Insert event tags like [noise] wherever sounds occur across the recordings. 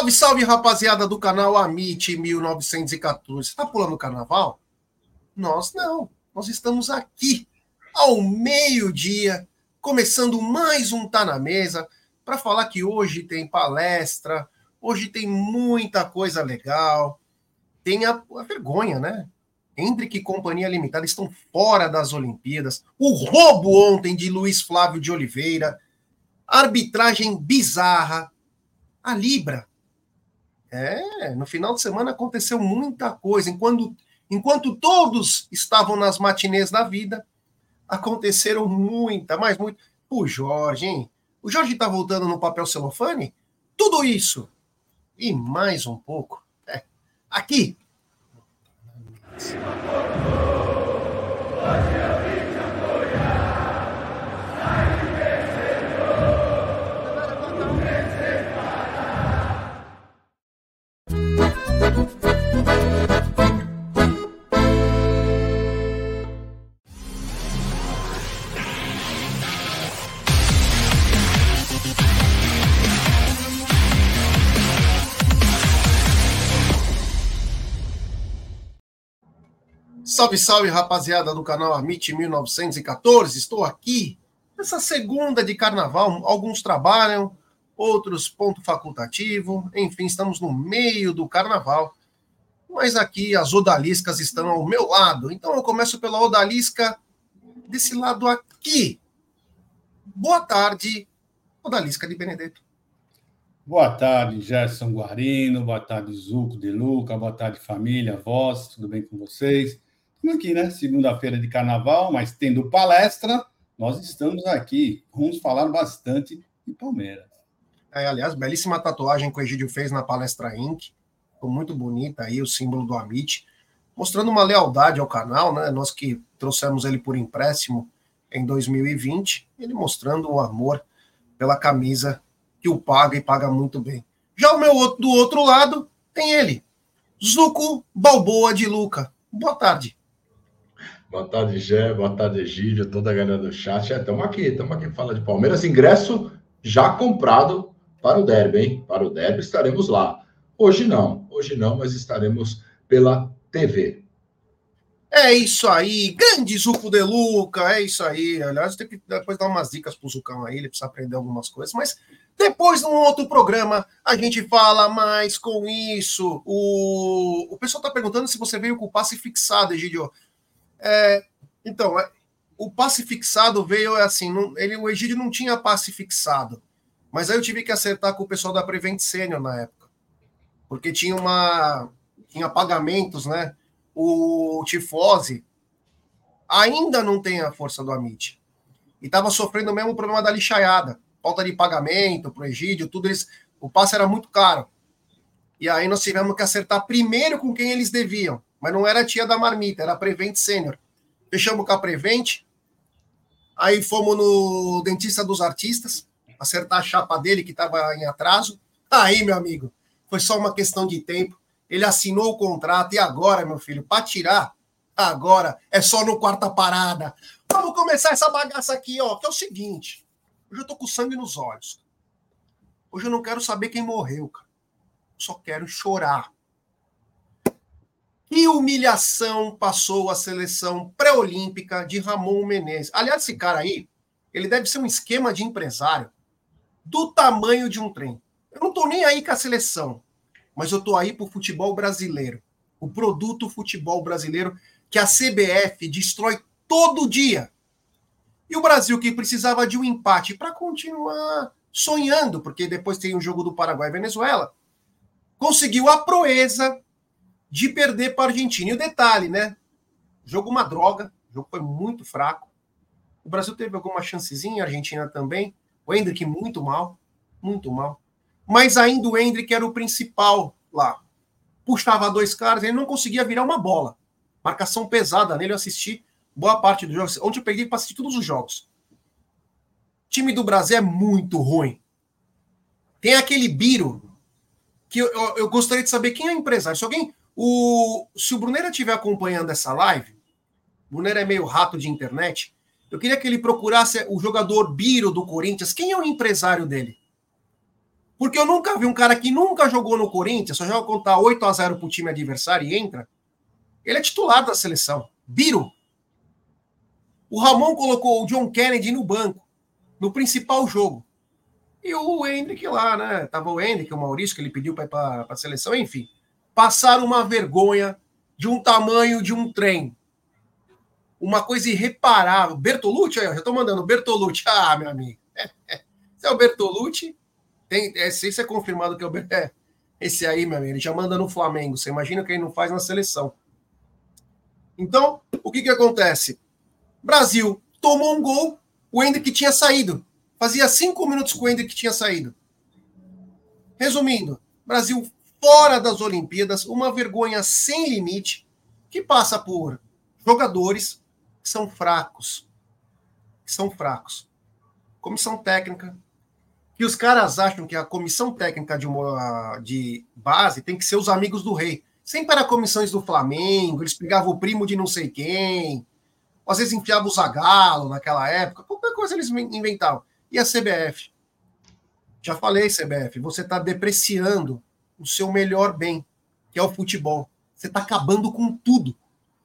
Salve, salve, rapaziada do canal Amit 1914. Você tá pulando o carnaval? Nós não. Nós estamos aqui ao meio-dia, começando mais um Tá na Mesa, para falar que hoje tem palestra, hoje tem muita coisa legal. Tem a, a vergonha, né? Hendrick e Companhia Limitada estão fora das Olimpíadas. O roubo ontem de Luiz Flávio de Oliveira. Arbitragem bizarra. A Libra é, no final de semana aconteceu muita coisa. Enquanto, enquanto todos estavam nas matinês da vida, aconteceram muita, mais muito. O Jorge, hein? O Jorge está voltando no papel celofane? Tudo isso e mais um pouco. É, aqui. Salve, salve, rapaziada do canal Amit 1914. Estou aqui nessa segunda de carnaval. Alguns trabalham, outros ponto facultativo. Enfim, estamos no meio do carnaval. Mas aqui as odaliscas estão ao meu lado. Então eu começo pela odalisca desse lado aqui. Boa tarde, odalisca de Benedetto. Boa tarde, Gerson Guarino. Boa tarde, Zuco de Luca. Boa tarde, família, voz. Tudo bem com vocês? Aqui, né? Segunda-feira de carnaval, mas tendo palestra, nós estamos aqui. Vamos falar bastante de Palmeiras. É, aliás, belíssima tatuagem que o Egídio fez na palestra Inc. Ficou muito bonita aí, o símbolo do Amit. Mostrando uma lealdade ao canal, né? Nós que trouxemos ele por empréstimo em 2020, ele mostrando o amor pela camisa que o paga e paga muito bem. Já o meu do outro lado tem ele, Zuco Balboa de Luca. Boa tarde. Boa tarde, Gé. Boa tarde, Egídio, toda a galera do chat. Estamos é, aqui, estamos aqui falando de Palmeiras. Ingresso já comprado para o derby, hein? Para o derby estaremos lá. Hoje não, hoje não, mas estaremos pela TV. É isso aí, grande Zuco de Luca, é isso aí. Aliás, tem que depois dar umas dicas pro Zucão aí, ele precisa aprender algumas coisas, mas depois, num outro programa, a gente fala mais com isso. O, o pessoal tá perguntando se você veio com o passe fixado, Egidio. É, então, é, o passe fixado veio assim, não, ele, o Egídio não tinha passe fixado, mas aí eu tive que acertar com o pessoal da Prevent Senior na época, porque tinha uma tinha pagamentos, né? O Tifose ainda não tem a força do Amit. E estava sofrendo o mesmo problema da lixaiada, falta de pagamento o Egídio, tudo isso, o passe era muito caro. E aí nós tivemos que acertar primeiro com quem eles deviam mas não era tia da marmita, era a Prevent Sênior. Fechamos com a Prevent, aí fomos no dentista dos artistas, acertar a chapa dele que estava em atraso. Aí, meu amigo, foi só uma questão de tempo. Ele assinou o contrato e agora, meu filho, para tirar, agora é só no quarta parada. Vamos começar essa bagaça aqui, ó, que é o seguinte. Hoje eu tô com sangue nos olhos. Hoje eu não quero saber quem morreu, cara. Só quero chorar. Que humilhação passou a seleção pré-olímpica de Ramon Menezes. Aliás, esse cara aí, ele deve ser um esquema de empresário do tamanho de um trem. Eu não estou nem aí com a seleção, mas eu estou aí para o futebol brasileiro. O produto futebol brasileiro que a CBF destrói todo dia. E o Brasil, que precisava de um empate para continuar sonhando, porque depois tem o jogo do Paraguai e Venezuela, conseguiu a proeza de perder para a Argentina. E o detalhe, né? Jogo uma droga, o jogo foi muito fraco. O Brasil teve alguma chancezinha, a Argentina também. O Hendrick muito mal, muito mal. Mas ainda o Hendrick era o principal lá. Puxava dois caras, ele não conseguia virar uma bola. Marcação pesada nele, eu assisti boa parte do jogo. Ontem eu peguei para assistir todos os jogos. O time do Brasil é muito ruim. Tem aquele Biro, que eu, eu, eu gostaria de saber quem é o empresário. Se alguém o, se o Brunera estiver acompanhando essa live, o Brunera é meio rato de internet, eu queria que ele procurasse o jogador Biro do Corinthians. Quem é o empresário dele? Porque eu nunca vi um cara que nunca jogou no Corinthians, só joga contar 8 a 0 pro time adversário e entra. Ele é titular da seleção. Biro. O Ramon colocou o John Kennedy no banco, no principal jogo. E o Hendrick lá, né? Tava o Hendrick, o Maurício, que ele pediu para ir para a seleção, enfim. Passaram uma vergonha de um tamanho de um trem. Uma coisa irreparável. Bertolucci, já tô mandando Bertolucci. [laughs] Ah, meu amigo. Esse é o Bertolucci. Tem, é, se isso é confirmado que é o é, esse aí, meu amigo, ele já manda no Flamengo. Você imagina o que ele não faz na seleção. Então, o que que acontece? Brasil tomou um gol, o Hendrick tinha saído. Fazia cinco minutos que o Hendrick tinha saído. Resumindo, Brasil fora das Olimpíadas, uma vergonha sem limite, que passa por jogadores que são fracos. Que são fracos. Comissão técnica. Que os caras acham que a comissão técnica de, uma, de base tem que ser os amigos do rei. Sempre era comissões do Flamengo, eles pegavam o primo de não sei quem, às vezes enfiavam o Zagalo naquela época, qualquer coisa eles inventavam e a CBF. Já falei, CBF, você está depreciando o seu melhor bem, que é o futebol. Você está acabando com tudo.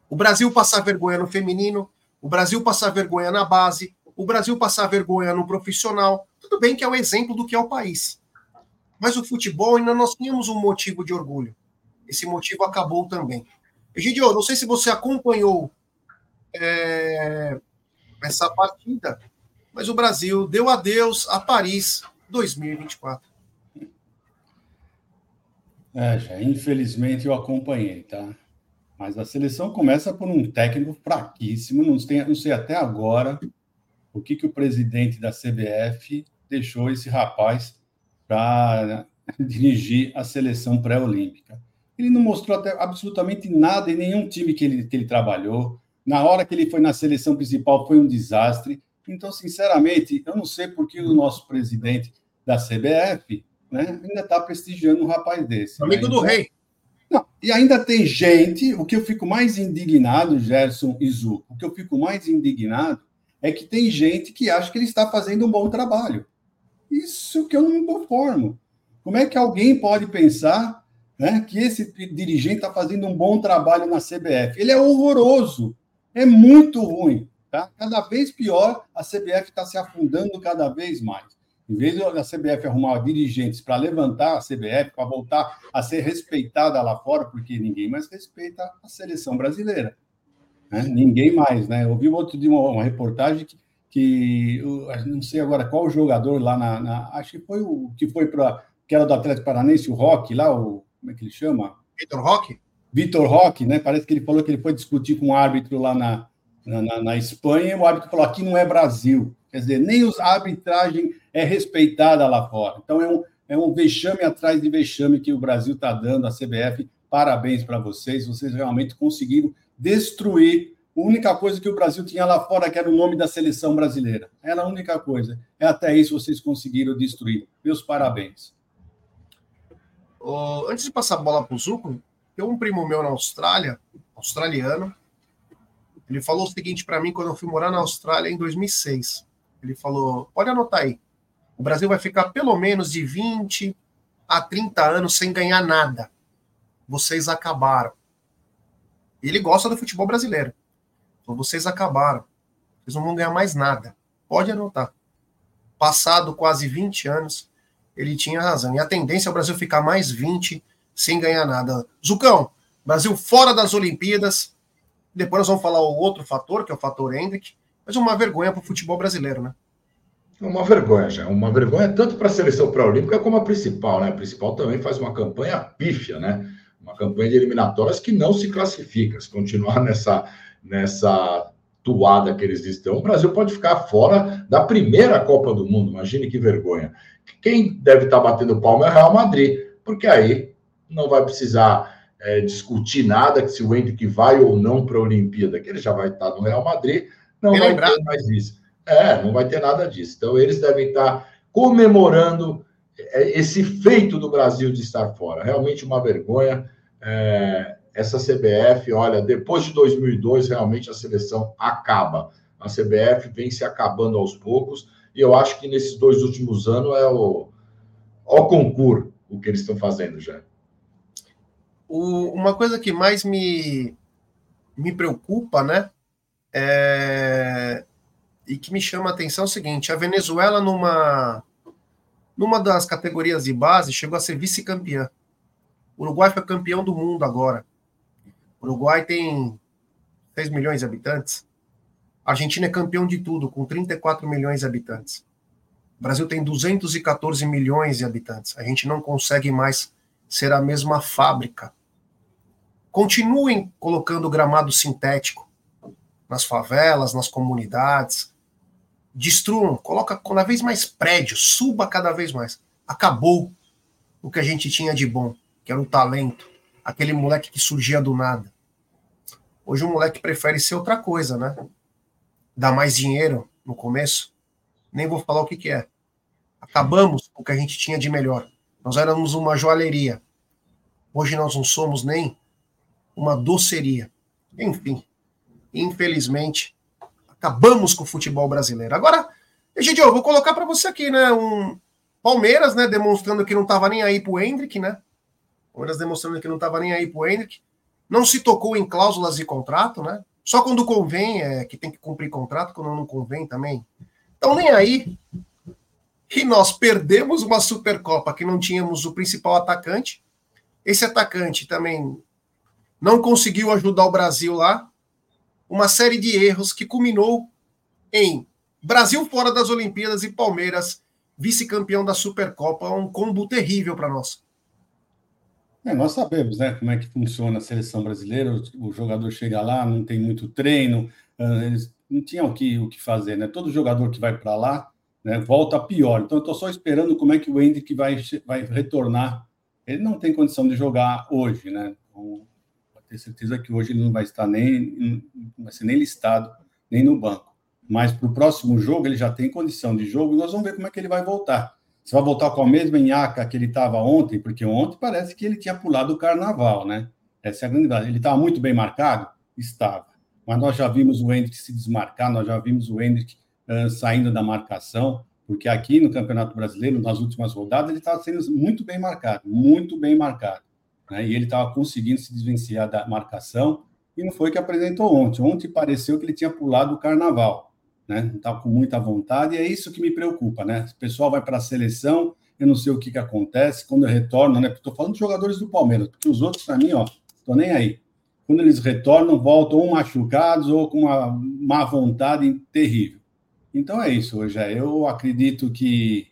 O Brasil passar vergonha no feminino, o Brasil passar vergonha na base, o Brasil passar vergonha no profissional. Tudo bem que é o exemplo do que é o país. Mas o futebol ainda nós tínhamos um motivo de orgulho. Esse motivo acabou também. Egidio, não sei se você acompanhou é, essa partida, mas o Brasil deu adeus a Paris 2024. É, já, infelizmente eu acompanhei, tá? Mas a seleção começa por um técnico fraquíssimo, não sei, não sei até agora o que, que o presidente da CBF deixou esse rapaz para [laughs] dirigir a seleção pré-olímpica. Ele não mostrou até absolutamente nada em nenhum time que ele, que ele trabalhou. Na hora que ele foi na seleção principal, foi um desastre. Então, sinceramente, eu não sei por que o nosso presidente da CBF né, ainda está prestigiando um rapaz desse. Amigo né? do então, rei. Não, e ainda tem gente, o que eu fico mais indignado, Gerson e Zu, o que eu fico mais indignado é que tem gente que acha que ele está fazendo um bom trabalho. Isso que eu não me conformo. Como é que alguém pode pensar né, que esse dirigente está fazendo um bom trabalho na CBF? Ele é horroroso, é muito ruim. Tá? Cada vez pior, a CBF está se afundando cada vez mais. Em vez da CBF arrumar dirigentes para levantar a CBF, para voltar a ser respeitada lá fora, porque ninguém mais respeita a seleção brasileira. Né? Ninguém mais, né? Eu vi outro de uma, uma reportagem que, que eu, não sei agora qual jogador lá na, na, acho que foi o que foi para que era do Atlético Paranense, o Roque lá, o como é que ele chama? Vitor Roque. Vitor Roque, né? Parece que ele falou que ele foi discutir com um árbitro lá na, na, na, na Espanha, e o árbitro falou: aqui não é Brasil. Quer dizer, nem a arbitragem é respeitada lá fora. Então, é um, é um vexame atrás de vexame que o Brasil está dando, a CBF. Parabéns para vocês, vocês realmente conseguiram destruir a única coisa que o Brasil tinha lá fora, que era o nome da seleção brasileira. Era a única coisa. É até isso vocês conseguiram destruir. Meus parabéns. Oh, antes de passar a bola para o Zuco, tem um primo meu na Austrália, australiano, ele falou o seguinte para mim quando eu fui morar na Austrália em 2006. Ele falou: pode anotar aí. O Brasil vai ficar pelo menos de 20 a 30 anos sem ganhar nada. Vocês acabaram. Ele gosta do futebol brasileiro. Então vocês acabaram. Vocês não vão ganhar mais nada. Pode anotar. Passado quase 20 anos, ele tinha razão. E a tendência é o Brasil ficar mais 20 sem ganhar nada. Zucão, Brasil fora das Olimpíadas, depois nós vamos falar o outro fator, que é o fator Hendrick, mas uma vergonha para o futebol brasileiro, né? Uma vergonha, já. Uma vergonha tanto para a seleção pré-olímpica como a principal, né? A principal também faz uma campanha pífia, né? Uma campanha de eliminatórias que não se classifica. Se continuar nessa, nessa toada que eles estão, o Brasil pode ficar fora da primeira Copa do Mundo. Imagine que vergonha. Quem deve estar batendo palma é o Real Madrid, porque aí não vai precisar é, discutir nada, se o Hendrick vai ou não para a Olimpíada, que ele já vai estar no Real Madrid, não vai lembrado. ter mais isso. É, não vai ter nada disso. Então, eles devem estar comemorando é, esse feito do Brasil de estar fora. Realmente uma vergonha. É, essa CBF, olha, depois de 2002, realmente a seleção acaba. A CBF vem se acabando aos poucos, e eu acho que nesses dois últimos anos é o, ao concurso o que eles estão fazendo já. O, uma coisa que mais me, me preocupa, né? É, e que me chama a atenção é o seguinte: a Venezuela, numa, numa das categorias de base, chegou a ser vice-campeã. O Uruguai foi campeão do mundo agora. O Uruguai tem 6 milhões de habitantes. A Argentina é campeão de tudo, com 34 milhões de habitantes. O Brasil tem 214 milhões de habitantes. A gente não consegue mais ser a mesma fábrica. Continuem colocando gramado sintético nas favelas, nas comunidades. Destruam, coloca cada vez mais prédios, suba cada vez mais. Acabou o que a gente tinha de bom, que era o talento, aquele moleque que surgia do nada. Hoje o moleque prefere ser outra coisa, né? Dar mais dinheiro no começo, nem vou falar o que, que é. Acabamos o que a gente tinha de melhor. Nós éramos uma joalheria. Hoje nós não somos nem uma doceria. Enfim, infelizmente, acabamos com o futebol brasileiro. Agora, Egidio, eu vou colocar para você aqui, né? Um Palmeiras, né? Demonstrando que não estava nem aí pro Hendrick, né? Palmeiras demonstrando que não estava nem aí pro Hendrick. Não se tocou em cláusulas de contrato, né? Só quando convém é que tem que cumprir contrato, quando não convém também então, nem aí. E nós perdemos uma Supercopa que não tínhamos o principal atacante. Esse atacante também não conseguiu ajudar o Brasil lá. Uma série de erros que culminou em Brasil fora das Olimpíadas e Palmeiras vice-campeão da Supercopa. Um combo terrível para nós. É, nós sabemos né, como é que funciona a seleção brasileira. O, jogador chega lá, não tem muito treino, ah, eles não tinham o que, o que fazer, né? Todo jogador que vai para lá né, volta pior. Então, eu estou só esperando como é que o Hendrick vai, vai retornar. Ele não tem condição de jogar hoje, né? Então, ter certeza que hoje ele não vai estar nem, vai ser nem listado, nem no banco. Mas para o próximo jogo ele já tem condição de jogo nós vamos ver como é que ele vai voltar. Se vai voltar com a mesma nhaca que ele estava ontem, porque ontem parece que ele tinha pulado o carnaval, né? Essa é a grande verdade. Ele estava muito bem marcado? Estava mas nós já vimos o Hendrick se desmarcar, nós já vimos o Hendrick uh, saindo da marcação, porque aqui no Campeonato Brasileiro, nas últimas rodadas, ele estava sendo muito bem marcado, muito bem marcado. Né? E ele estava conseguindo se desvencilhar da marcação, e não foi que apresentou ontem. Ontem pareceu que ele tinha pulado o carnaval, né? Não estava com muita vontade, e é isso que me preocupa, né? O pessoal vai para a seleção, eu não sei o que, que acontece, quando eu retorno, né? Estou falando de jogadores do Palmeiras, porque os outros, para mim, ó, estou nem aí quando eles retornam, voltam ou machucados ou com uma má vontade terrível. Então é isso, hoje. Eu acredito que,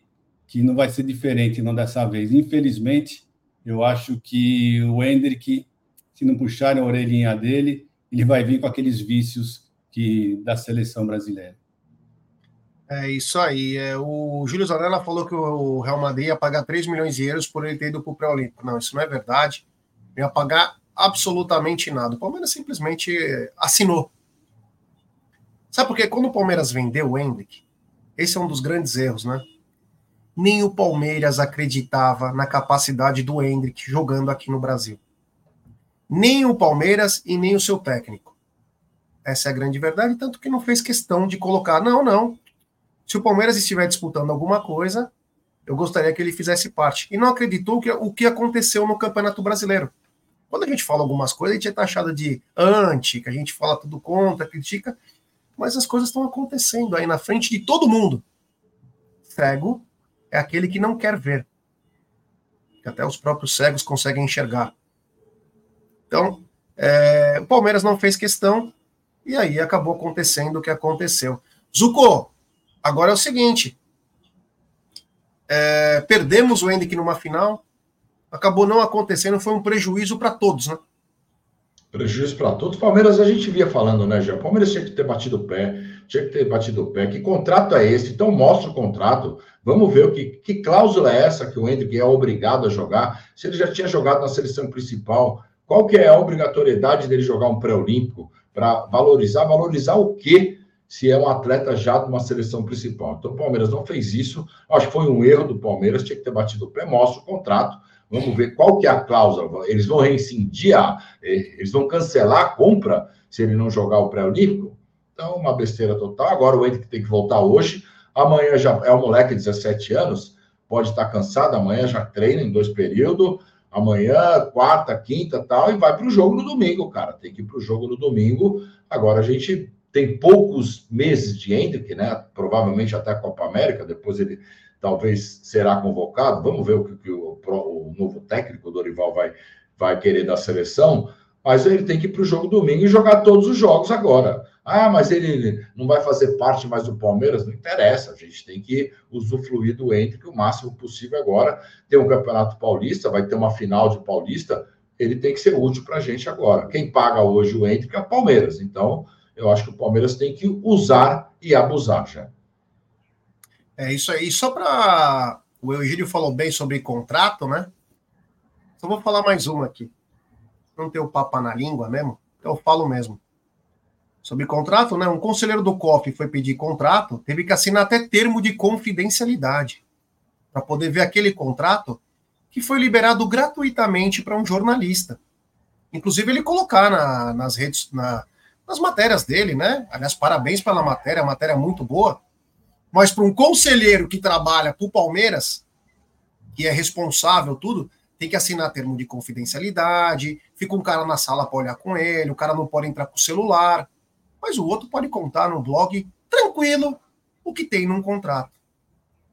que não vai ser diferente não dessa vez. Infelizmente, eu acho que o Hendrick, se não puxarem a orelhinha dele, ele vai vir com aqueles vícios que da seleção brasileira. É isso aí. É, o Júlio Zanella falou que o Real Madrid ia pagar 3 milhões de euros por ele ter ido para o pré-olímpico. Não, isso não é verdade. Ia pagar absolutamente nada. O Palmeiras simplesmente assinou. Sabe por quê? Quando o Palmeiras vendeu o Hendrick, esse é um dos grandes erros, né? Nem o Palmeiras acreditava na capacidade do Hendrick jogando aqui no Brasil. Nem o Palmeiras e nem o seu técnico. Essa é a grande verdade, tanto que não fez questão de colocar, não, não. Se o Palmeiras estiver disputando alguma coisa, eu gostaria que ele fizesse parte. E não acreditou que, o que aconteceu no Campeonato Brasileiro. Quando a gente fala algumas coisas, a gente é taxado de anti, que a gente fala tudo contra, critica, mas as coisas estão acontecendo aí na frente de todo mundo. Cego é aquele que não quer ver. Que até os próprios cegos conseguem enxergar. Então, é, o Palmeiras não fez questão e aí acabou acontecendo o que aconteceu. Zuko, agora é o seguinte: é, perdemos o Henrique numa final, acabou não acontecendo, foi um prejuízo para todos, né? Prejuízo para todos. Palmeiras a gente via falando, né, Jean? Palmeiras tinha que ter batido o pé, tinha que ter batido o pé. Que contrato é esse? Então mostra o contrato. Vamos ver o que, que cláusula é essa que o Hendrick é obrigado a jogar. Se ele já tinha jogado na seleção principal, qual que é a obrigatoriedade dele jogar um pré-olímpico para valorizar? Valorizar o quê? Se é um atleta já de uma seleção principal. Então o Palmeiras não fez isso. Acho que foi um erro do Palmeiras, tinha que ter batido o pé. Mostra o contrato Vamos ver qual que é a cláusula. Eles vão rescindir, a, eh, eles vão cancelar a compra se ele não jogar o pré-olímpico? Então, uma besteira total. Agora o Hendrick tem que voltar hoje. Amanhã já é um moleque de 17 anos. pode estar cansado, amanhã já treina em dois períodos, amanhã, quarta, quinta tal, e vai para o jogo no domingo, cara. Tem que ir para o jogo no domingo. Agora a gente tem poucos meses de Hendrick, né? Provavelmente até a Copa América, depois ele talvez será convocado. Vamos ver o que, o, o, novo técnico, Dorival, vai, vai querer da seleção. Mas ele tem que ir para o jogo domingo e jogar todos os jogos agora. Ah, mas ele não vai fazer parte mais do Palmeiras? Não interessa, a gente tem que usufruir do Hendrick o máximo possível agora. Tem um Campeonato Paulista, vai ter uma final de Paulista, ele tem que ser útil para a gente agora. Quem paga hoje o Hendrick é o Palmeiras, então eu acho que o Palmeiras tem que usar e abusar já. É isso aí. Só para. O Eugênio falou bem sobre contrato, né? Só vou falar mais uma aqui. Não ter o papo na língua mesmo, eu falo mesmo. Sobre contrato, né? Um conselheiro do COF foi pedir contrato, teve que assinar até termo de confidencialidade para poder ver aquele contrato que foi liberado gratuitamente para um jornalista. Inclusive, ele colocar na, nas redes, na, nas matérias dele, né? Aliás, parabéns pela matéria, a matéria é muito boa. Mas para um conselheiro que trabalha para o Palmeiras, que é responsável, tudo, tem que assinar termo de confidencialidade, fica um cara na sala para olhar com ele, o cara não pode entrar com o celular, mas o outro pode contar no blog, tranquilo, o que tem num contrato.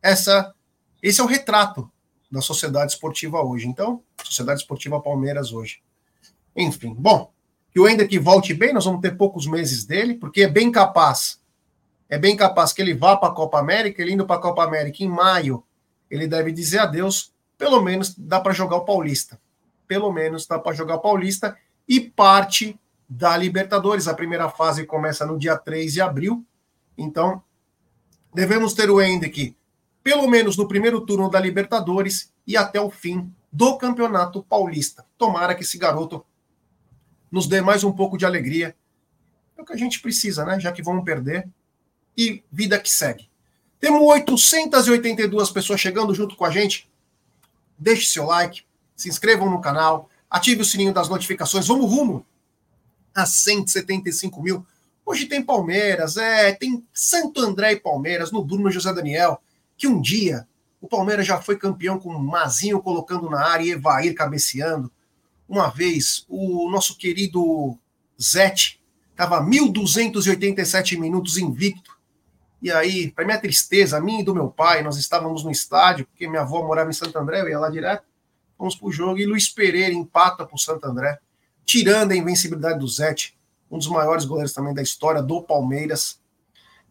Essa, esse é o retrato da sociedade esportiva hoje. Então, Sociedade Esportiva Palmeiras hoje. Enfim, bom, que o Ender que volte bem, nós vamos ter poucos meses dele, porque é bem capaz, é bem capaz que ele vá para a Copa América, ele indo para a Copa América em maio, ele deve dizer adeus, pelo menos dá para jogar o Paulista. Pelo menos dá para jogar o Paulista e parte da Libertadores. A primeira fase começa no dia 3 de abril, então devemos ter o Hendrick pelo menos no primeiro turno da Libertadores e até o fim do Campeonato Paulista. Tomara que esse garoto nos dê mais um pouco de alegria. É o que a gente precisa, né? Já que vamos perder. E vida que segue. Temos 882 pessoas chegando junto com a gente. Deixe seu like, se inscrevam no canal, ative o sininho das notificações. Vamos rumo a 175 mil. Hoje tem Palmeiras, é, tem Santo André e Palmeiras, no Bruno José Daniel, que um dia o Palmeiras já foi campeão com Mazinho colocando na área e Evair cabeceando. Uma vez, o nosso querido Zete estava 1.287 minutos invicto. E aí, para minha tristeza, a minha e do meu pai, nós estávamos no estádio, porque minha avó morava em Santo André, eu ia lá direto. Fomos para o jogo e Luiz Pereira empata para o Santo André, tirando a invencibilidade do Zete, um dos maiores goleiros também da história do Palmeiras.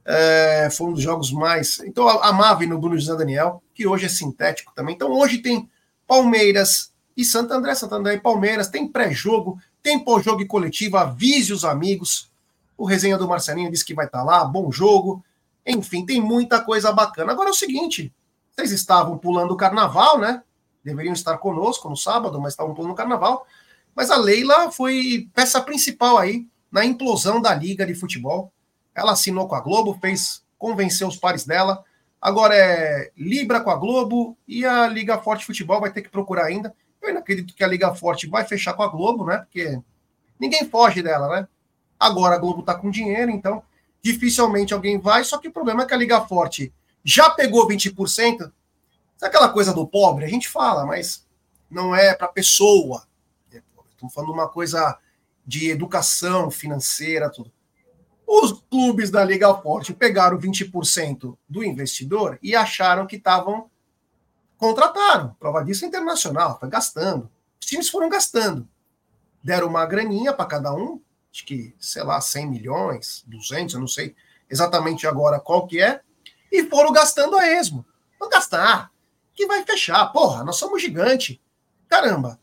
É, foi um dos jogos mais. Então, amava no Bruno José Daniel, que hoje é sintético também. Então, hoje tem Palmeiras, e Santo André, Santo André e Palmeiras. Tem pré-jogo, tem pós-jogo e coletivo. Avise os amigos. O resenha do Marcelinho disse que vai estar tá lá. Bom jogo. Enfim, tem muita coisa bacana. Agora é o seguinte: vocês estavam pulando o carnaval, né? Deveriam estar conosco no sábado, mas estavam pulando o carnaval. Mas a Leila foi peça principal aí na implosão da Liga de Futebol. Ela assinou com a Globo, fez convencer os pares dela. Agora é Libra com a Globo e a Liga Forte Futebol vai ter que procurar ainda. Eu ainda acredito que a Liga Forte vai fechar com a Globo, né? Porque ninguém foge dela, né? Agora a Globo tá com dinheiro, então dificilmente alguém vai. Só que o problema é que a Liga Forte já pegou 20%. Sabe aquela coisa do pobre? A gente fala, mas não é para pessoa. Estamos falando uma coisa de educação financeira, tudo. Os clubes da Liga Forte pegaram 20% do investidor e acharam que estavam contrataram. Prova disso é internacional, foi gastando. Os times foram gastando. Deram uma graninha para cada um, acho que, sei lá, 100 milhões, 200, eu não sei exatamente agora qual que é, e foram gastando a esmo. Vão gastar, que vai fechar. Porra, nós somos gigante. Caramba,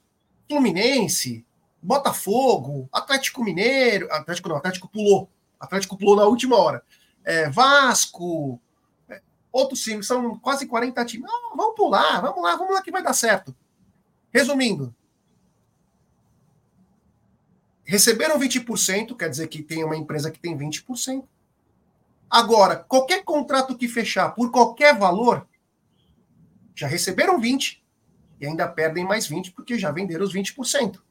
Fluminense, Botafogo, Atlético Mineiro, Atlético não, Atlético pulou. Atlético pulou na última hora. É, Vasco, outros times, são quase 40 times. Não, vamos pular, vamos lá, vamos lá que vai dar certo. Resumindo, receberam 20%, quer dizer que tem uma empresa que tem 20%. Agora, qualquer contrato que fechar por qualquer valor, já receberam 20% e ainda perdem mais 20% porque já venderam os 20%.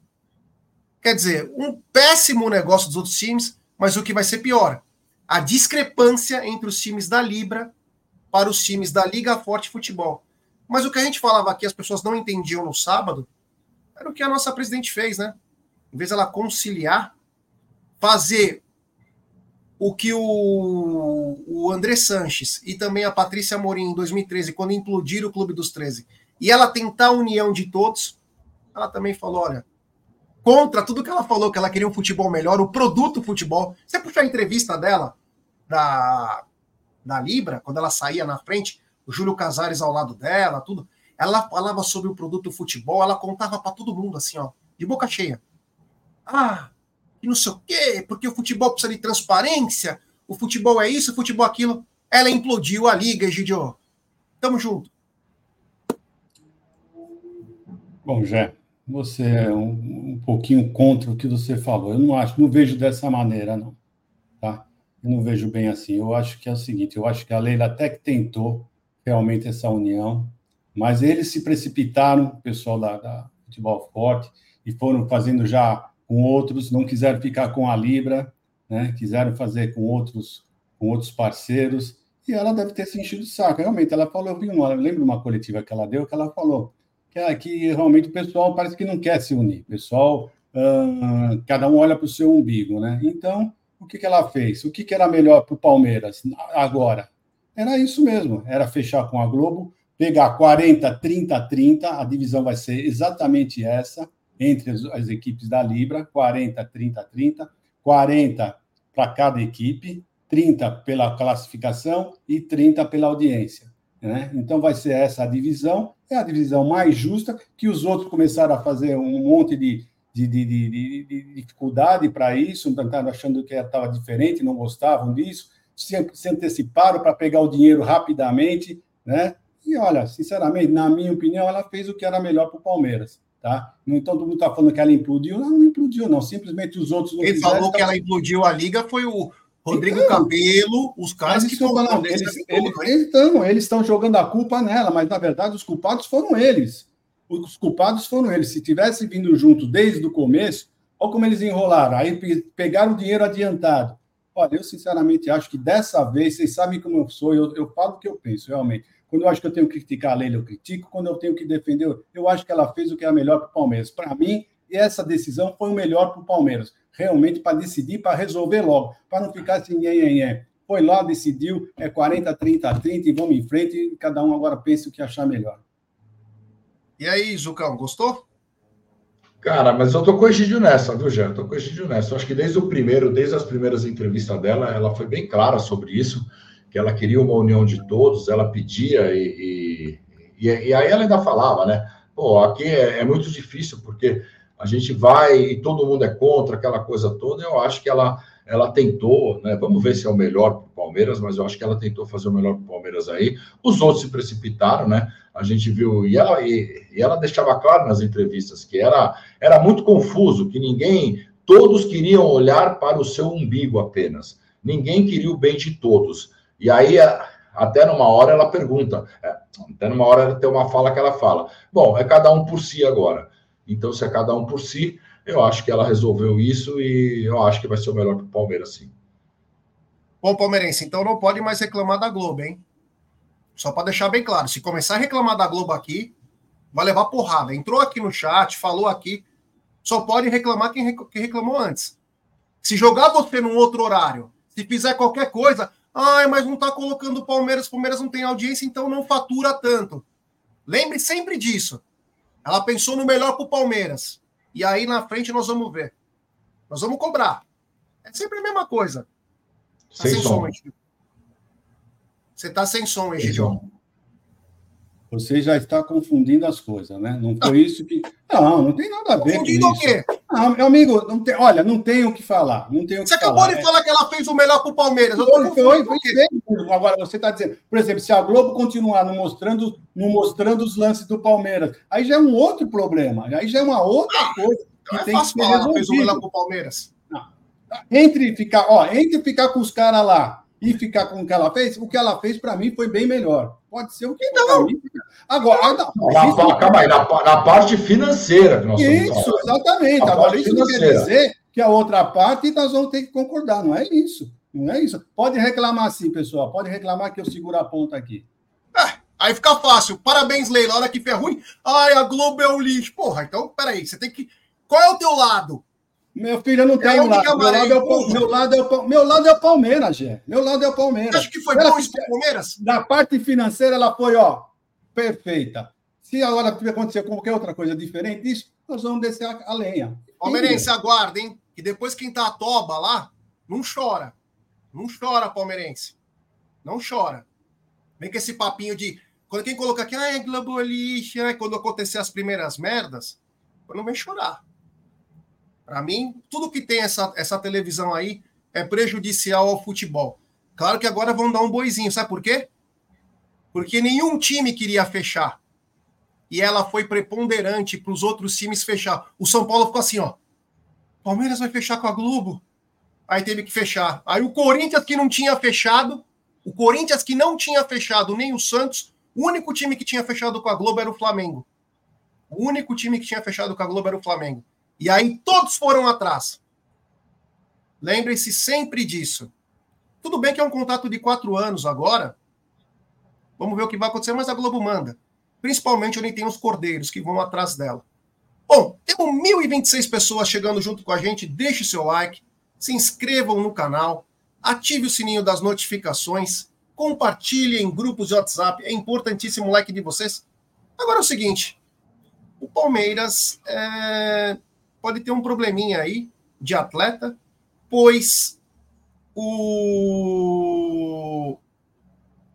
Quer dizer, um péssimo negócio dos outros times, mas o que vai ser pior? A discrepância entre os times da Libra para os times da Liga Forte Futebol. Mas o que a gente falava aqui, as pessoas não entendiam no sábado, era o que a nossa presidente fez, né? Em vez dela conciliar, fazer o que o, o André Sanches e também a Patrícia Morim em 2013, quando implodiram o Clube dos 13, e ela tentar a união de todos, ela também falou: olha, contra tudo que ela falou, que ela queria um futebol melhor, o produto futebol. Você puxou a entrevista dela, da, da Libra, quando ela saía na frente, o Júlio Casares ao lado dela, tudo. Ela falava sobre o produto futebol, ela contava para todo mundo assim, ó, de boca cheia. Ah, e não sei o quê, porque o futebol precisa de transparência, o futebol é isso, o futebol é aquilo. Ela implodiu a liga, Egidio. Tamo junto. Bom, Jé, você é um, um, pouquinho contra o que você falou. Eu não acho, não vejo dessa maneira, não. Tá? Eu não vejo bem assim. Eu acho que é o seguinte: eu acho que a Leila até que tentou realmente essa união, mas eles se precipitaram, o pessoal da, da Futebol Forte, e foram fazendo já com outros, não quiseram ficar com a Libra, né? quiseram fazer com outros, com outros parceiros, e ela deve ter se enchido o saco. Realmente, ela falou, eu vi uma, eu lembro uma coletiva que ela deu, que ela falou que, é, que realmente o pessoal parece que não quer se unir, o pessoal, uh, cada um olha para o seu umbigo, né? Então, o que, que ela fez? O que, que era melhor para o Palmeiras agora? Era isso mesmo, era fechar com a Globo, pegar 40, 30, 30, a divisão vai ser exatamente essa, entre as, as equipes da Libra, 40, 30, 30, 40 para cada equipe, 30 pela classificação e 30 pela audiência. Né? Então vai ser essa a divisão, é a divisão mais justa, que os outros começaram a fazer um monte de, de, de, de, de dificuldade para isso, estavam achando que estava diferente, não gostavam disso, se, se anteciparam para pegar o dinheiro rapidamente, né? E olha, sinceramente, na minha opinião, ela fez o que era melhor para o Palmeiras. Tá? Então, todo mundo está falando que ela implodiu. Não, não implodiu, não. Simplesmente os outros. Quem falou que ela implodiu a liga foi o Rodrigo então, Cabelo, os caras que estão falando. Eles, eles, eles, estão, eles estão jogando a culpa nela, mas na verdade os culpados foram eles. Os culpados foram eles. Se tivesse vindo junto desde o começo, olha como eles enrolaram. Aí pegaram o dinheiro adiantado. Olha, eu sinceramente acho que dessa vez, vocês sabem como eu sou, eu, eu falo o que eu penso, realmente. Quando eu acho que eu tenho que criticar a Leila, eu critico. Quando eu tenho que defender, eu acho que ela fez o que é melhor para o Palmeiras. Para mim, essa decisão foi o melhor para o Palmeiras. Realmente para decidir, para resolver logo, para não ficar assim, é, é. Foi lá, decidiu, é 40, 30, 30 e vamos em frente. E cada um agora pensa o que achar melhor. E aí, Zucão, gostou? Cara, mas eu tô com o nessa, viu, Jean? Tô com o nessa. Eu acho que desde o primeiro, desde as primeiras entrevistas dela, ela foi bem clara sobre isso que ela queria uma união de todos, ela pedia e, e, e aí ela ainda falava, né? Pô, aqui é, é, muito difícil porque a gente vai e todo mundo é contra aquela coisa toda. Eu acho que ela, ela tentou, né? Vamos ver se é o melhor para o Palmeiras, mas eu acho que ela tentou fazer o melhor para o Palmeiras aí. Os outros se precipitaram, né? A gente viu e ela e, e ela deixava claro nas entrevistas que era era muito confuso, que ninguém, todos queriam olhar para o seu umbigo apenas. Ninguém queria o bem de todos. E aí, até numa hora, ela pergunta, é, até numa hora tem uma fala que ela fala: bom, é cada um por si agora. Então, se é cada um por si, eu acho que ela resolveu isso e eu acho que vai ser o melhor para o Palmeiras, sim. Bom, palmeirense, então não pode mais reclamar da Globo, hein? Só para deixar bem claro, se começar a reclamar da Globo aqui, vai levar porrada. Entrou aqui no chat, falou aqui, só pode reclamar quem reclamou antes. Se jogar você num outro horário, se fizer qualquer coisa, Ai, mas não está colocando o Palmeiras, o Palmeiras não tem audiência, então não fatura tanto. Lembre sempre disso. Ela pensou no melhor para o Palmeiras. E aí na frente nós vamos ver. Nós vamos cobrar. É sempre a mesma coisa. Tá sem, sem som. som Você está sem som, Egidio. Você já está confundindo as coisas, né? Não foi isso que. Não, não tem nada a ver Confundindo com isso. o quê? Não, meu amigo, não tem... olha, não tenho o que falar. Não tenho você acabou falar, de é... falar que ela fez o melhor para o Palmeiras. Foi, foi, foi, foi Agora, você está dizendo, por exemplo, se a Globo continuar não mostrando, não mostrando os lances do Palmeiras, aí já é um outro problema. Aí já é uma outra ah, coisa. Então é tem fácil que falar, ela fez o melhor para o Palmeiras. Não. Entre ficar, ó, entre ficar com os caras lá e ficar com o que ela fez, o que ela fez para mim foi bem melhor. Pode ser o que não. Agora, ah, não, na, calma aí, na, na, parte financeira que nós Isso, exatamente. A Agora, isso não quer dizer que a outra parte nós vamos ter que concordar. Não é isso. Não é isso. Pode reclamar sim, pessoal. Pode reclamar que eu seguro a ponta aqui. Ah, Aí fica fácil. Parabéns, Leila. Olha que fé ruim. Ai, a Globo é o lixo. Porra, então, peraí. Você tem que. Qual é o teu lado? Meu filho, eu não tenho é lado. Meu lado, é o, meu, lado é o, meu lado é o Palmeiras, Gê. Meu lado é o Palmeiras. Acha que foi ela, bom isso pro Palmeiras? Na parte financeira, ela foi, ó, perfeita. Se agora acontecer qualquer outra coisa diferente disso, nós vamos descer a, a lenha. Palmeirense, aguarda, hein? E depois quem tá a toba lá, não chora. Não chora, palmeirense. Não chora. Vem com esse papinho de. Quando quem coloca aqui, ah, é Globolista, né? quando acontecer as primeiras merdas, não vem chorar. Para mim, tudo que tem essa, essa televisão aí é prejudicial ao futebol. Claro que agora vão dar um boizinho, sabe por quê? Porque nenhum time queria fechar. E ela foi preponderante para os outros times fechar. O São Paulo ficou assim, ó. Palmeiras vai fechar com a Globo. Aí teve que fechar. Aí o Corinthians que não tinha fechado, o Corinthians que não tinha fechado nem o Santos, o único time que tinha fechado com a Globo era o Flamengo. O único time que tinha fechado com a Globo era o Flamengo. E aí todos foram atrás. Lembrem-se sempre disso. Tudo bem que é um contrato de quatro anos agora. Vamos ver o que vai acontecer, mas a Globo manda. Principalmente onde tem os cordeiros que vão atrás dela. Bom, temos 1.026 pessoas chegando junto com a gente. Deixe seu like, se inscrevam no canal, ative o sininho das notificações, compartilhe em grupos de WhatsApp. É importantíssimo o like de vocês. Agora é o seguinte: o Palmeiras é, pode ter um probleminha aí de atleta, pois o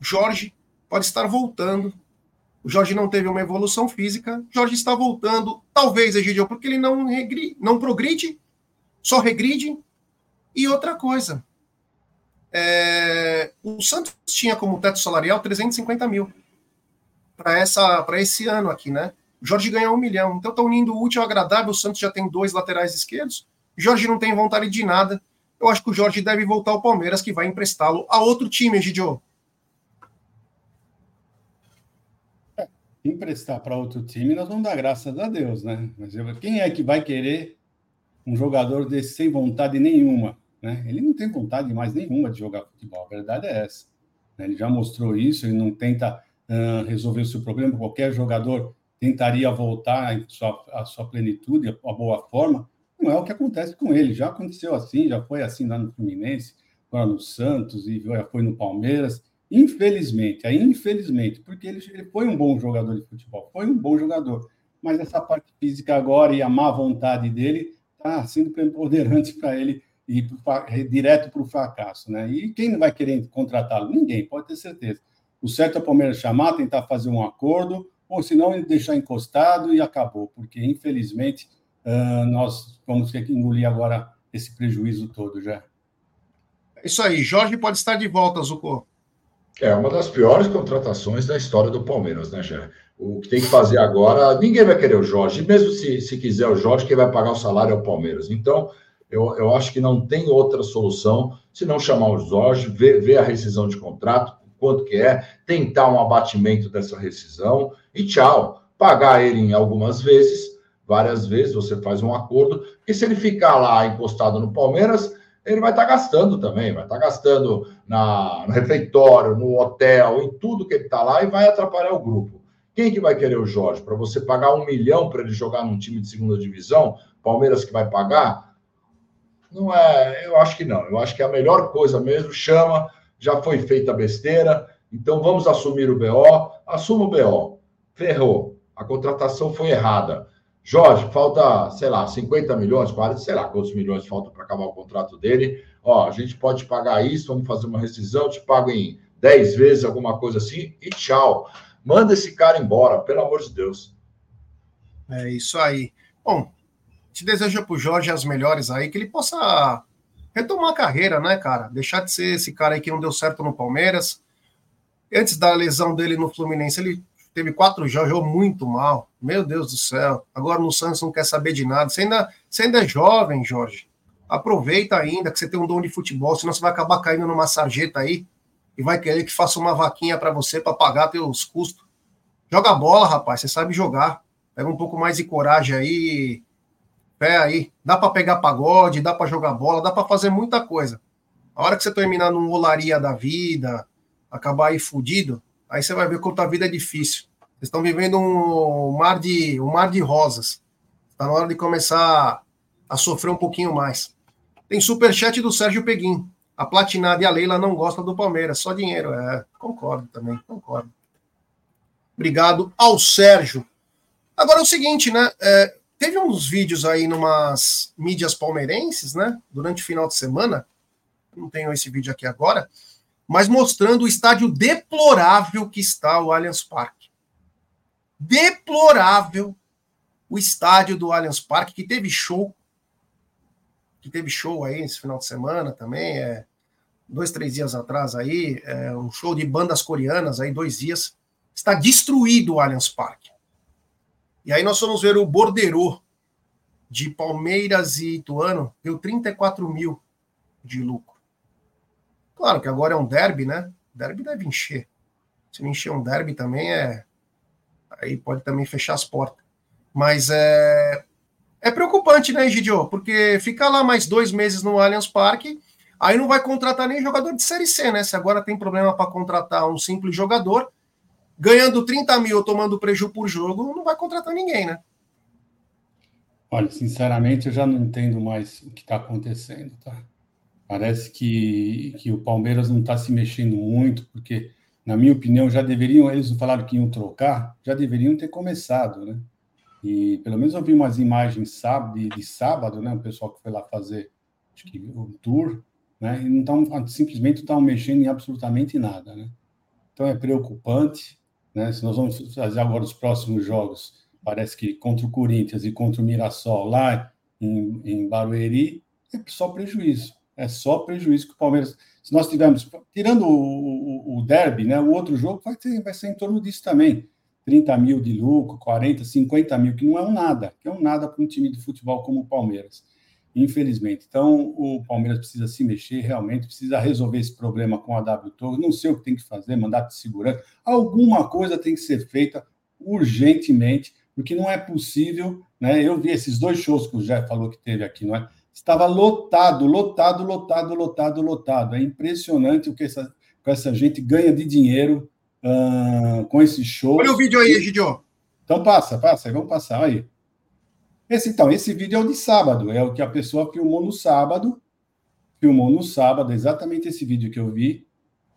Jorge pode estar voltando. O Jorge não teve uma evolução física. Jorge está voltando, talvez, Egidio, porque ele não, regri, não progride, só regride. E outra coisa, é, o Santos tinha como teto salarial 350 mil para esse ano aqui, né? Jorge ganhou um milhão. Então está unindo o útil ao agradável. O Santos já tem dois laterais esquerdos. Jorge não tem vontade de nada. Eu acho que o Jorge deve voltar ao Palmeiras, que vai emprestá-lo a outro time, Egidio. É, emprestar para outro time, nós vamos dar graças a Deus, né? Mas quem é que vai querer um jogador desse sem vontade nenhuma? Né? Ele não tem vontade mais nenhuma de jogar futebol, a verdade é essa. Ele já mostrou isso, ele não tenta uh, resolver o seu problema. Qualquer jogador tentaria voltar à sua, à sua plenitude, à boa forma, não é o que acontece com ele. Já aconteceu assim, já foi assim lá no Fluminense, agora no Santos e já foi no Palmeiras. Infelizmente, aí infelizmente, porque ele, ele foi um bom jogador de futebol, foi um bom jogador, mas essa parte física agora e a má vontade dele está sendo preponderante [laughs] para ele ir pro, direto para o fracasso, né? E quem não vai querer contratá-lo? Ninguém, pode ter certeza. O certo é o Palmeiras chamar, tentar fazer um acordo, ou se não, deixar encostado e acabou, porque infelizmente uh, nós vamos ter que engolir agora esse prejuízo todo já. É isso aí, Jorge pode estar de volta, Zucco. É uma das piores contratações da história do Palmeiras, né, Jé? O que tem que fazer agora, ninguém vai querer o Jorge, mesmo se, se quiser o Jorge, quem vai pagar o salário é o Palmeiras. Então, eu, eu acho que não tem outra solução se não chamar o Jorge, ver, ver a rescisão de contrato, quanto que é, tentar um abatimento dessa rescisão e tchau. Pagar ele em algumas vezes, várias vezes, você faz um acordo, e se ele ficar lá encostado no Palmeiras, ele vai estar tá gastando também, vai estar tá gastando na, no refeitório, no hotel, em tudo que ele está lá e vai atrapalhar o grupo. Quem que vai querer o Jorge? Para você pagar um milhão para ele jogar num time de segunda divisão, Palmeiras que vai pagar? Não é, eu acho que não. Eu acho que é a melhor coisa mesmo, chama, já foi feita a besteira, então vamos assumir o BO, assuma o BO. Ferrou. A contratação foi errada. Jorge, falta, sei lá, 50 milhões, 40, sei lá quantos milhões falta para acabar o contrato dele. Ó, a gente pode pagar isso, vamos fazer uma rescisão, te pago em 10 vezes, alguma coisa assim, e tchau. Manda esse cara embora, pelo amor de Deus. É isso aí. Bom, te desejo para o Jorge as melhores aí, que ele possa retomar a carreira, né, cara? Deixar de ser esse cara aí que não deu certo no Palmeiras. Antes da lesão dele no Fluminense, ele teve quatro jogos, jogou muito mal. Meu Deus do céu. Agora no Santos não quer saber de nada. Você ainda, você ainda é jovem, Jorge. Aproveita ainda que você tem um dom de futebol, senão você vai acabar caindo numa sarjeta aí e vai querer que faça uma vaquinha para você para pagar teus custos. Joga bola, rapaz, você sabe jogar. Pega um pouco mais de coragem aí pé aí. Dá para pegar pagode, dá para jogar bola, dá para fazer muita coisa. A hora que você terminar num olaria da vida, acabar aí fudido, Aí você vai ver quanto a vida é difícil. Vocês estão vivendo um mar de, um mar de rosas. Está na hora de começar a sofrer um pouquinho mais. Tem superchat do Sérgio Peguim. A Platinada e a Leila não gostam do Palmeiras, só dinheiro. É, concordo também, concordo. Obrigado ao Sérgio. Agora é o seguinte, né? É, teve uns vídeos aí numas mídias palmeirenses, né? Durante o final de semana. Não tenho esse vídeo aqui agora, mas mostrando o estádio deplorável que está o Allianz Parque. Deplorável o estádio do Allianz Parque, que teve show que teve show aí esse final de semana também, é, dois, três dias atrás aí, é, um show de bandas coreanas aí, dois dias, está destruído o Allianz Parque. E aí nós vamos ver o Borderô de Palmeiras e Ituano, deu 34 mil de lucro. Claro que agora é um derby, né? Derby deve encher. Se não encher um derby também é. Aí pode também fechar as portas. Mas é, é preocupante, né, Gidio? Porque ficar lá mais dois meses no Allianz Parque, aí não vai contratar nem jogador de Série C, né? Se agora tem problema para contratar um simples jogador, ganhando 30 mil tomando prejuízo por jogo, não vai contratar ninguém, né? Olha, sinceramente, eu já não entendo mais o que está acontecendo, tá? Parece que, que o Palmeiras não está se mexendo muito, porque, na minha opinião, já deveriam, eles falaram que iam trocar, já deveriam ter começado, né? E pelo menos eu vi umas imagens sábado, de, de sábado, né? O pessoal que foi lá fazer acho que um tour, né? E não estão simplesmente não estão mexendo em absolutamente nada, né? Então é preocupante, né? Se nós vamos fazer agora os próximos jogos, parece que contra o Corinthians e contra o Mirassol lá em, em Barueri, é só prejuízo. É só prejuízo que o Palmeiras. Se nós tivermos, tirando o, o, o derby, né? O outro jogo vai, ter, vai ser em torno disso também 30 mil de lucro, 40, 50 mil, que não é um nada, que é um nada para um time de futebol como o Palmeiras, infelizmente. Então, o Palmeiras precisa se mexer, realmente, precisa resolver esse problema com a W Torres. Não sei o que tem que fazer, mandato de segurança. Alguma coisa tem que ser feita urgentemente, porque não é possível. Né? Eu vi esses dois shows que o Jé falou que teve aqui, não é? Estava lotado, lotado, lotado, lotado, lotado. É impressionante o que essa, que essa gente ganha de dinheiro uh, com esse show. Olha o vídeo aí, Egidio. Então passa, passa, vamos passar aí. Esse, então, esse vídeo é o de sábado, é o que a pessoa filmou no sábado, filmou no sábado, exatamente esse vídeo que eu vi,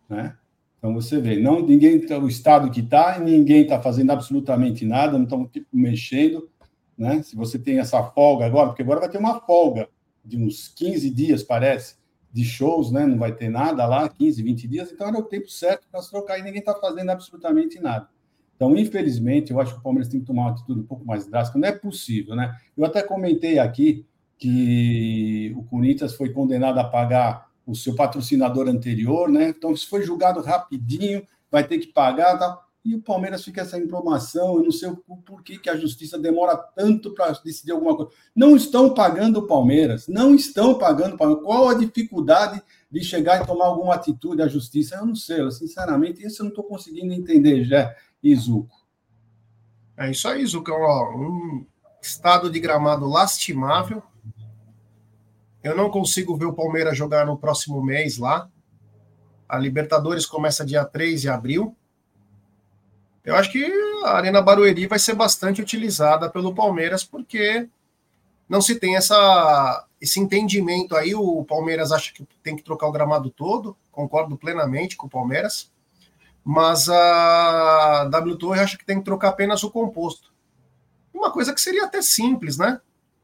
né? Então você vê, não ninguém o estado que está, ninguém está fazendo absolutamente nada, não estão tipo, mexendo, né? Se você tem essa folga agora, porque agora vai ter uma folga de uns 15 dias, parece, de shows, né? Não vai ter nada lá, 15, 20 dias, então era o tempo certo para se trocar e ninguém está fazendo absolutamente nada. Então, infelizmente, eu acho que o Palmeiras tem que tomar uma atitude um pouco mais drástica. Não é possível, né? Eu até comentei aqui que o Corinthians foi condenado a pagar o seu patrocinador anterior, né? Então, isso foi julgado rapidinho, vai ter que pagar, tá? E o Palmeiras fica essa informação, eu não sei o porquê que a justiça demora tanto para decidir alguma coisa. Não estão pagando o Palmeiras, não estão pagando o Palmeiras. Qual a dificuldade de chegar e tomar alguma atitude à justiça? Eu não sei, sinceramente, isso eu não estou conseguindo entender, já, Izuco. É isso aí, Izuco. Um estado de gramado lastimável. Eu não consigo ver o Palmeiras jogar no próximo mês lá. A Libertadores começa dia 3 de abril. Eu acho que a Arena Barueri vai ser bastante utilizada pelo Palmeiras, porque não se tem essa, esse entendimento aí. O Palmeiras acha que tem que trocar o gramado todo, concordo plenamente com o Palmeiras, mas a W Torre acha que tem que trocar apenas o composto. Uma coisa que seria até simples, né?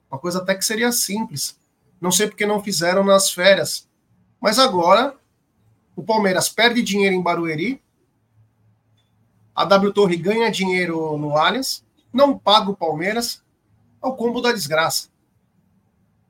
Uma coisa até que seria simples. Não sei porque não fizeram nas férias. Mas agora o Palmeiras perde dinheiro em Barueri, a W Torre ganha dinheiro no Allianz, não paga o Palmeiras, é o combo da desgraça.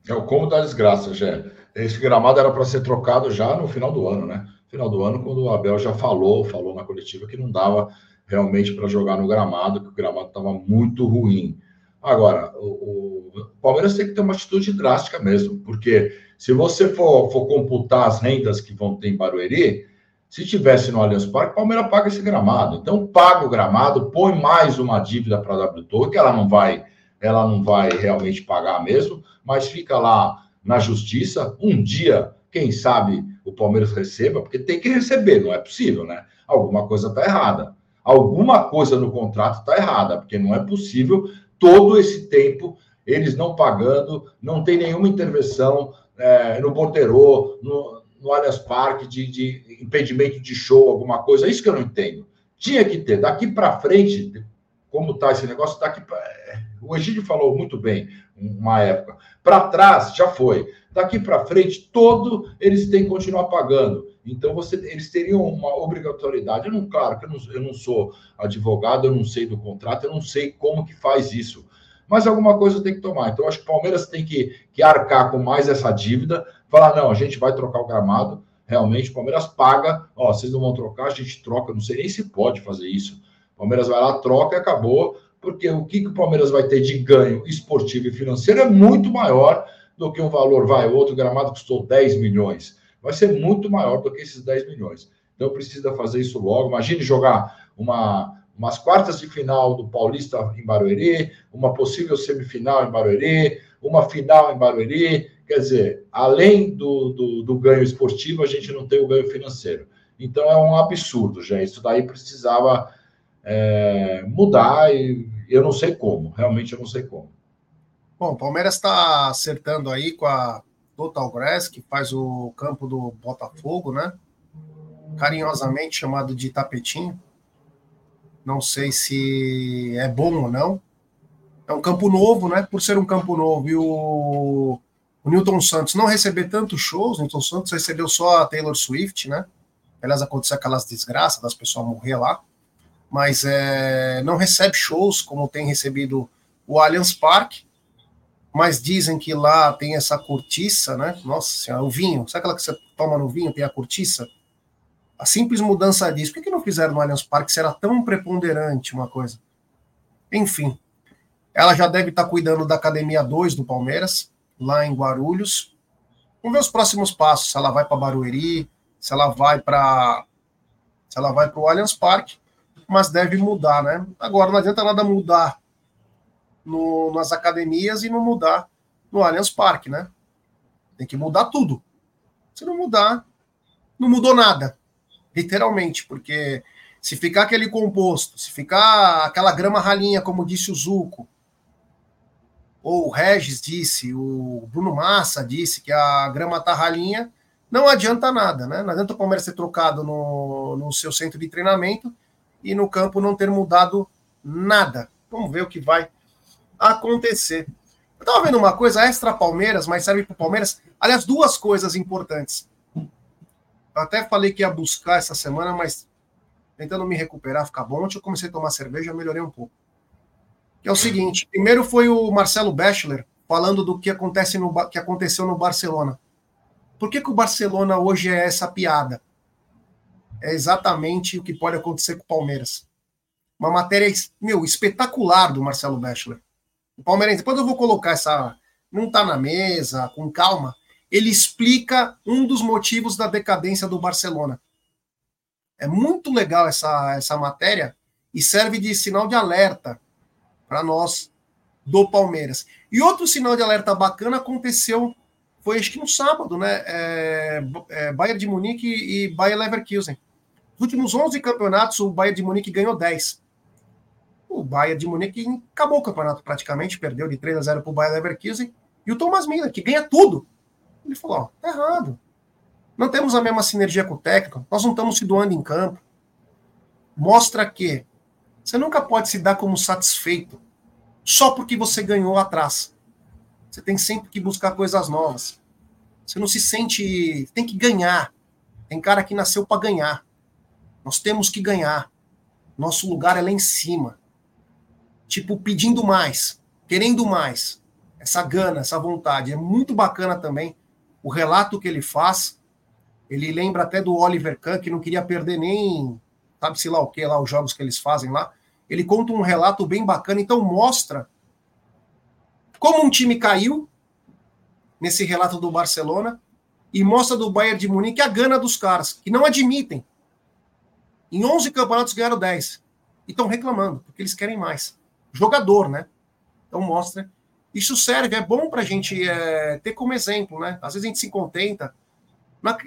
É o combo da desgraça, Gé. Esse gramado era para ser trocado já no final do ano, né? Final do ano, quando o Abel já falou, falou na coletiva que não dava realmente para jogar no gramado, que o gramado estava muito ruim. Agora, o, o, Palmeiras tem que ter uma atitude drástica mesmo, porque se você for, for computar as rendas que vão ter em Barueri, se tivesse no Allianz Parque, o Palmeiras paga esse gramado. Então paga o gramado, põe mais uma dívida para a W Torre, que ela não vai, ela não vai realmente pagar mesmo, mas fica lá na justiça. Um dia, quem sabe, o Palmeiras receba, porque tem que receber, não é possível, né? Alguma coisa está errada. Alguma coisa no contrato está errada, porque não é possível todo esse tempo eles não pagando, não tem nenhuma intervenção é, no Bordeiro, no, no Allianz Parque, de, de impedimento de show, alguma coisa. Isso que eu não entendo. Tinha que ter. Daqui para frente, como está esse negócio, daqui pra... É, o Egídio falou muito bem, uma época. Para trás, já foi. Daqui para frente, todo eles têm que continuar pagando. Então, você, eles teriam uma obrigatoriedade. Eu não, claro que eu não, eu não sou advogado, eu não sei do contrato, eu não sei como que faz isso. Mas alguma coisa tem que tomar. Então, acho que o Palmeiras tem que, que arcar com mais essa dívida, falar, não, a gente vai trocar o gramado, realmente, o Palmeiras paga, ó, vocês não vão trocar, a gente troca, não sei nem se pode fazer isso. O Palmeiras vai lá, troca e acabou, porque o que, que o Palmeiras vai ter de ganho esportivo e financeiro é muito maior do que um valor, vai, outro gramado custou 10 milhões vai ser muito maior do que esses 10 milhões. Então precisa fazer isso logo. Imagine jogar uma, umas quartas de final do Paulista em Barueri, uma possível semifinal em Barueri, uma final em Barueri. Quer dizer, além do, do, do ganho esportivo, a gente não tem o ganho financeiro. Então é um absurdo, já. Isso daí precisava é, mudar e eu não sei como, realmente eu não sei como. Bom, o Palmeiras está acertando aí com a Total Grass, que faz o campo do Botafogo, né? Carinhosamente chamado de tapetinho. Não sei se é bom ou não. É um campo novo, né? Por ser um campo novo e o, o Newton Santos não receber tantos shows, o Newton Santos recebeu só a Taylor Swift, né? Aliás, aconteceu aquelas desgraças das pessoas morrer lá. Mas é, não recebe shows como tem recebido o Allianz Parque mas dizem que lá tem essa cortiça, né? Nossa senhora, o vinho, sabe aquela que você toma no vinho, tem a cortiça? A simples mudança disso, por que, não fizeram no Allianz Parque se era tão preponderante uma coisa? Enfim, ela já deve estar cuidando da Academia 2 do Palmeiras, lá em Guarulhos. Vamos ver os próximos passos, se ela vai para Barueri, se ela vai para se ela vai para o Allianz Parque, mas deve mudar, né? Agora não adianta nada mudar no, nas academias e não mudar no Allianz Parque, né? Tem que mudar tudo. Se não mudar, não mudou nada, literalmente, porque se ficar aquele composto, se ficar aquela grama ralinha, como disse o Zuco, ou o Regis disse, o Bruno Massa disse que a grama tá ralinha, não adianta nada, né? Não adianta o Palmeiras ser trocado no, no seu centro de treinamento e no campo não ter mudado nada. Vamos ver o que vai acontecer. Eu estava vendo uma coisa extra Palmeiras, mas serve para o Palmeiras. Aliás, duas coisas importantes. Eu até falei que ia buscar essa semana, mas tentando me recuperar, ficar bom. Ontem eu comecei a tomar cerveja, melhorei um pouco. Que é o seguinte: primeiro foi o Marcelo Bachelor falando do que, acontece no, que aconteceu no Barcelona. Por que, que o Barcelona hoje é essa piada? É exatamente o que pode acontecer com o Palmeiras. Uma matéria, meu, espetacular do Marcelo Bachelor palmeirense, depois eu vou colocar essa. Não está na mesa, com calma. Ele explica um dos motivos da decadência do Barcelona. É muito legal essa, essa matéria e serve de sinal de alerta para nós do Palmeiras. E outro sinal de alerta bacana aconteceu, foi acho que no sábado, né? É, é, Bayern de Munique e Bayern Leverkusen. Nos últimos 11 campeonatos, o Bayern de Munique ganhou 10 o Bayern de Munique acabou o campeonato praticamente, perdeu de 3 a 0 para o Bayern Leverkusen, e o Thomas Miller, que ganha tudo. Ele falou, ó, tá errado. Não temos a mesma sinergia com o técnico, nós não estamos se doando em campo. Mostra que você nunca pode se dar como satisfeito só porque você ganhou atrás. Você tem sempre que buscar coisas novas. Você não se sente. Tem que ganhar. Tem cara que nasceu para ganhar. Nós temos que ganhar. Nosso lugar é lá em cima tipo, pedindo mais, querendo mais. Essa gana, essa vontade. É muito bacana também o relato que ele faz. Ele lembra até do Oliver Kahn, que não queria perder nem, sabe-se lá o que, lá os jogos que eles fazem lá. Ele conta um relato bem bacana, então mostra como um time caiu nesse relato do Barcelona e mostra do Bayern de Munique a gana dos caras, que não admitem. Em 11 campeonatos ganharam 10. E estão reclamando, porque eles querem mais jogador, né? Então mostra. Isso serve, é bom para a gente é, ter como exemplo, né? Às vezes a gente se contenta.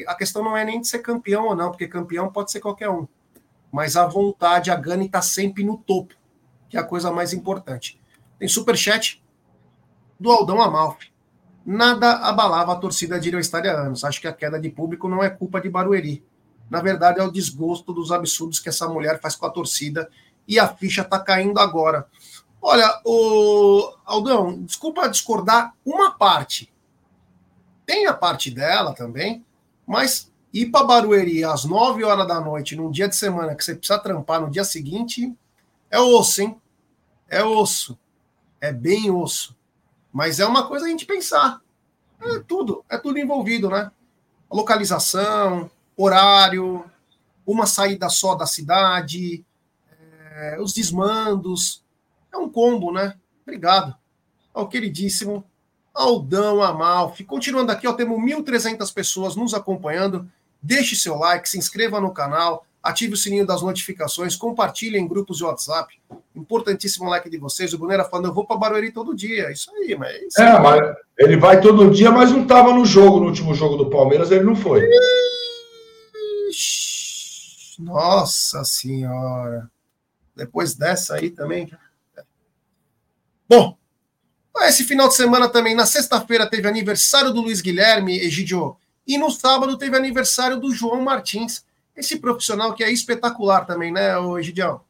a questão não é nem de ser campeão ou não, porque campeão pode ser qualquer um. mas a vontade, a gana está sempre no topo, que é a coisa mais importante. Tem superchat do Aldão Amalfi. Nada abalava a torcida de Estádio há anos. Acho que a queda de público não é culpa de Barueri. Na verdade, é o desgosto dos absurdos que essa mulher faz com a torcida e a ficha está caindo agora. Olha, o Aldão, desculpa discordar uma parte. Tem a parte dela também, mas ir para Barueri às 9 horas da noite, num dia de semana que você precisa trampar no dia seguinte, é osso, hein? É osso. É bem osso. Mas é uma coisa a gente pensar. É tudo, é tudo envolvido, né? A localização, horário, uma saída só da cidade, é, os desmandos. É um combo, né? Obrigado ao queridíssimo Aldão Amalfi. Continuando aqui, ó, temos 1.300 pessoas nos acompanhando. Deixe seu like, se inscreva no canal, ative o sininho das notificações, compartilhe em grupos de WhatsApp. Importantíssimo like de vocês. O Brunera falando, eu vou para Barueri todo dia. Isso aí, mas. Isso é, mas ele vai todo dia, mas não estava no jogo, no último jogo do Palmeiras, ele não foi. Nossa Senhora. Depois dessa aí também. Bom, esse final de semana também, na sexta-feira, teve aniversário do Luiz Guilherme, Egidio, e no sábado teve aniversário do João Martins, esse profissional que é espetacular também, né, Egidião?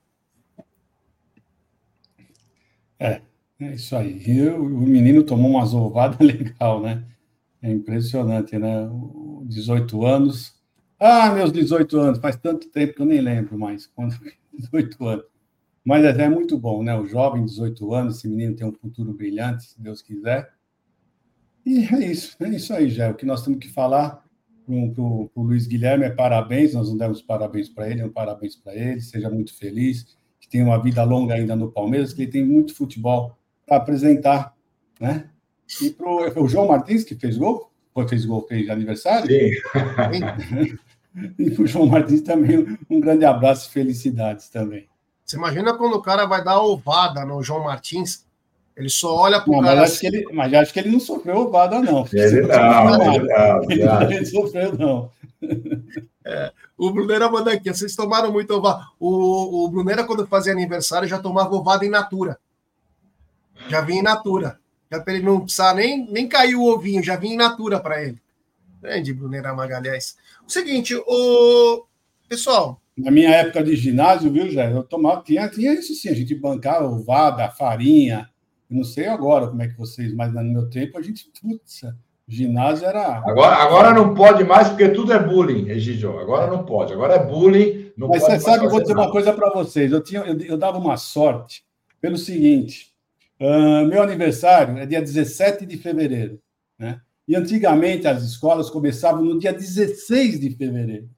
É, é isso aí. O menino tomou uma ovada [laughs] legal, né? É impressionante, né? 18 anos. Ah, meus 18 anos, faz tanto tempo que eu nem lembro mais. Quando 18 anos. Mas é, é muito bom, né? O jovem, 18 anos, esse menino tem um futuro brilhante, se Deus quiser. E é isso, é isso aí, já. O que nós temos que falar para o Luiz Guilherme é parabéns, nós não demos parabéns para ele, é um parabéns para ele, seja muito feliz, que tenha uma vida longa ainda no Palmeiras, que ele tem muito futebol para apresentar, né? E para o João Martins, que fez gol, foi, fez gol, fez aniversário? Sim. [laughs] e para o João Martins também um grande abraço e felicidades também. Você imagina quando o cara vai dar ovada no João Martins, ele só olha para o cara. Mas acho, que ele, mas acho que ele não sofreu ovada, não. Ele não, ele não, ele não. Ele sofreu, não. É, o Bruneira manda aqui, vocês tomaram muito ovada. O, o Bruneira, quando fazia aniversário, já tomava ovada in natura. Já vinha in natura. Já para ele não precisar nem, nem cair o ovinho, já vinha in natura para ele. Grande Bruneira Magalhães. O seguinte, o pessoal, na minha época de ginásio, viu, Jé? Eu tomava, tinha, tinha isso sim, a gente bancava ovada, farinha. Eu não sei agora como é que vocês, mas no meu tempo a gente, putz, ginásio era. Agora, agora não pode mais, porque tudo é bullying, Egidio. Agora não pode. Agora é bullying. Mas você sabe, eu vou dizer nada. uma coisa para vocês. Eu, tinha, eu, eu, dava uma sorte pelo seguinte: uh, meu aniversário é dia 17 de fevereiro, né? E antigamente as escolas começavam no dia 16 de fevereiro.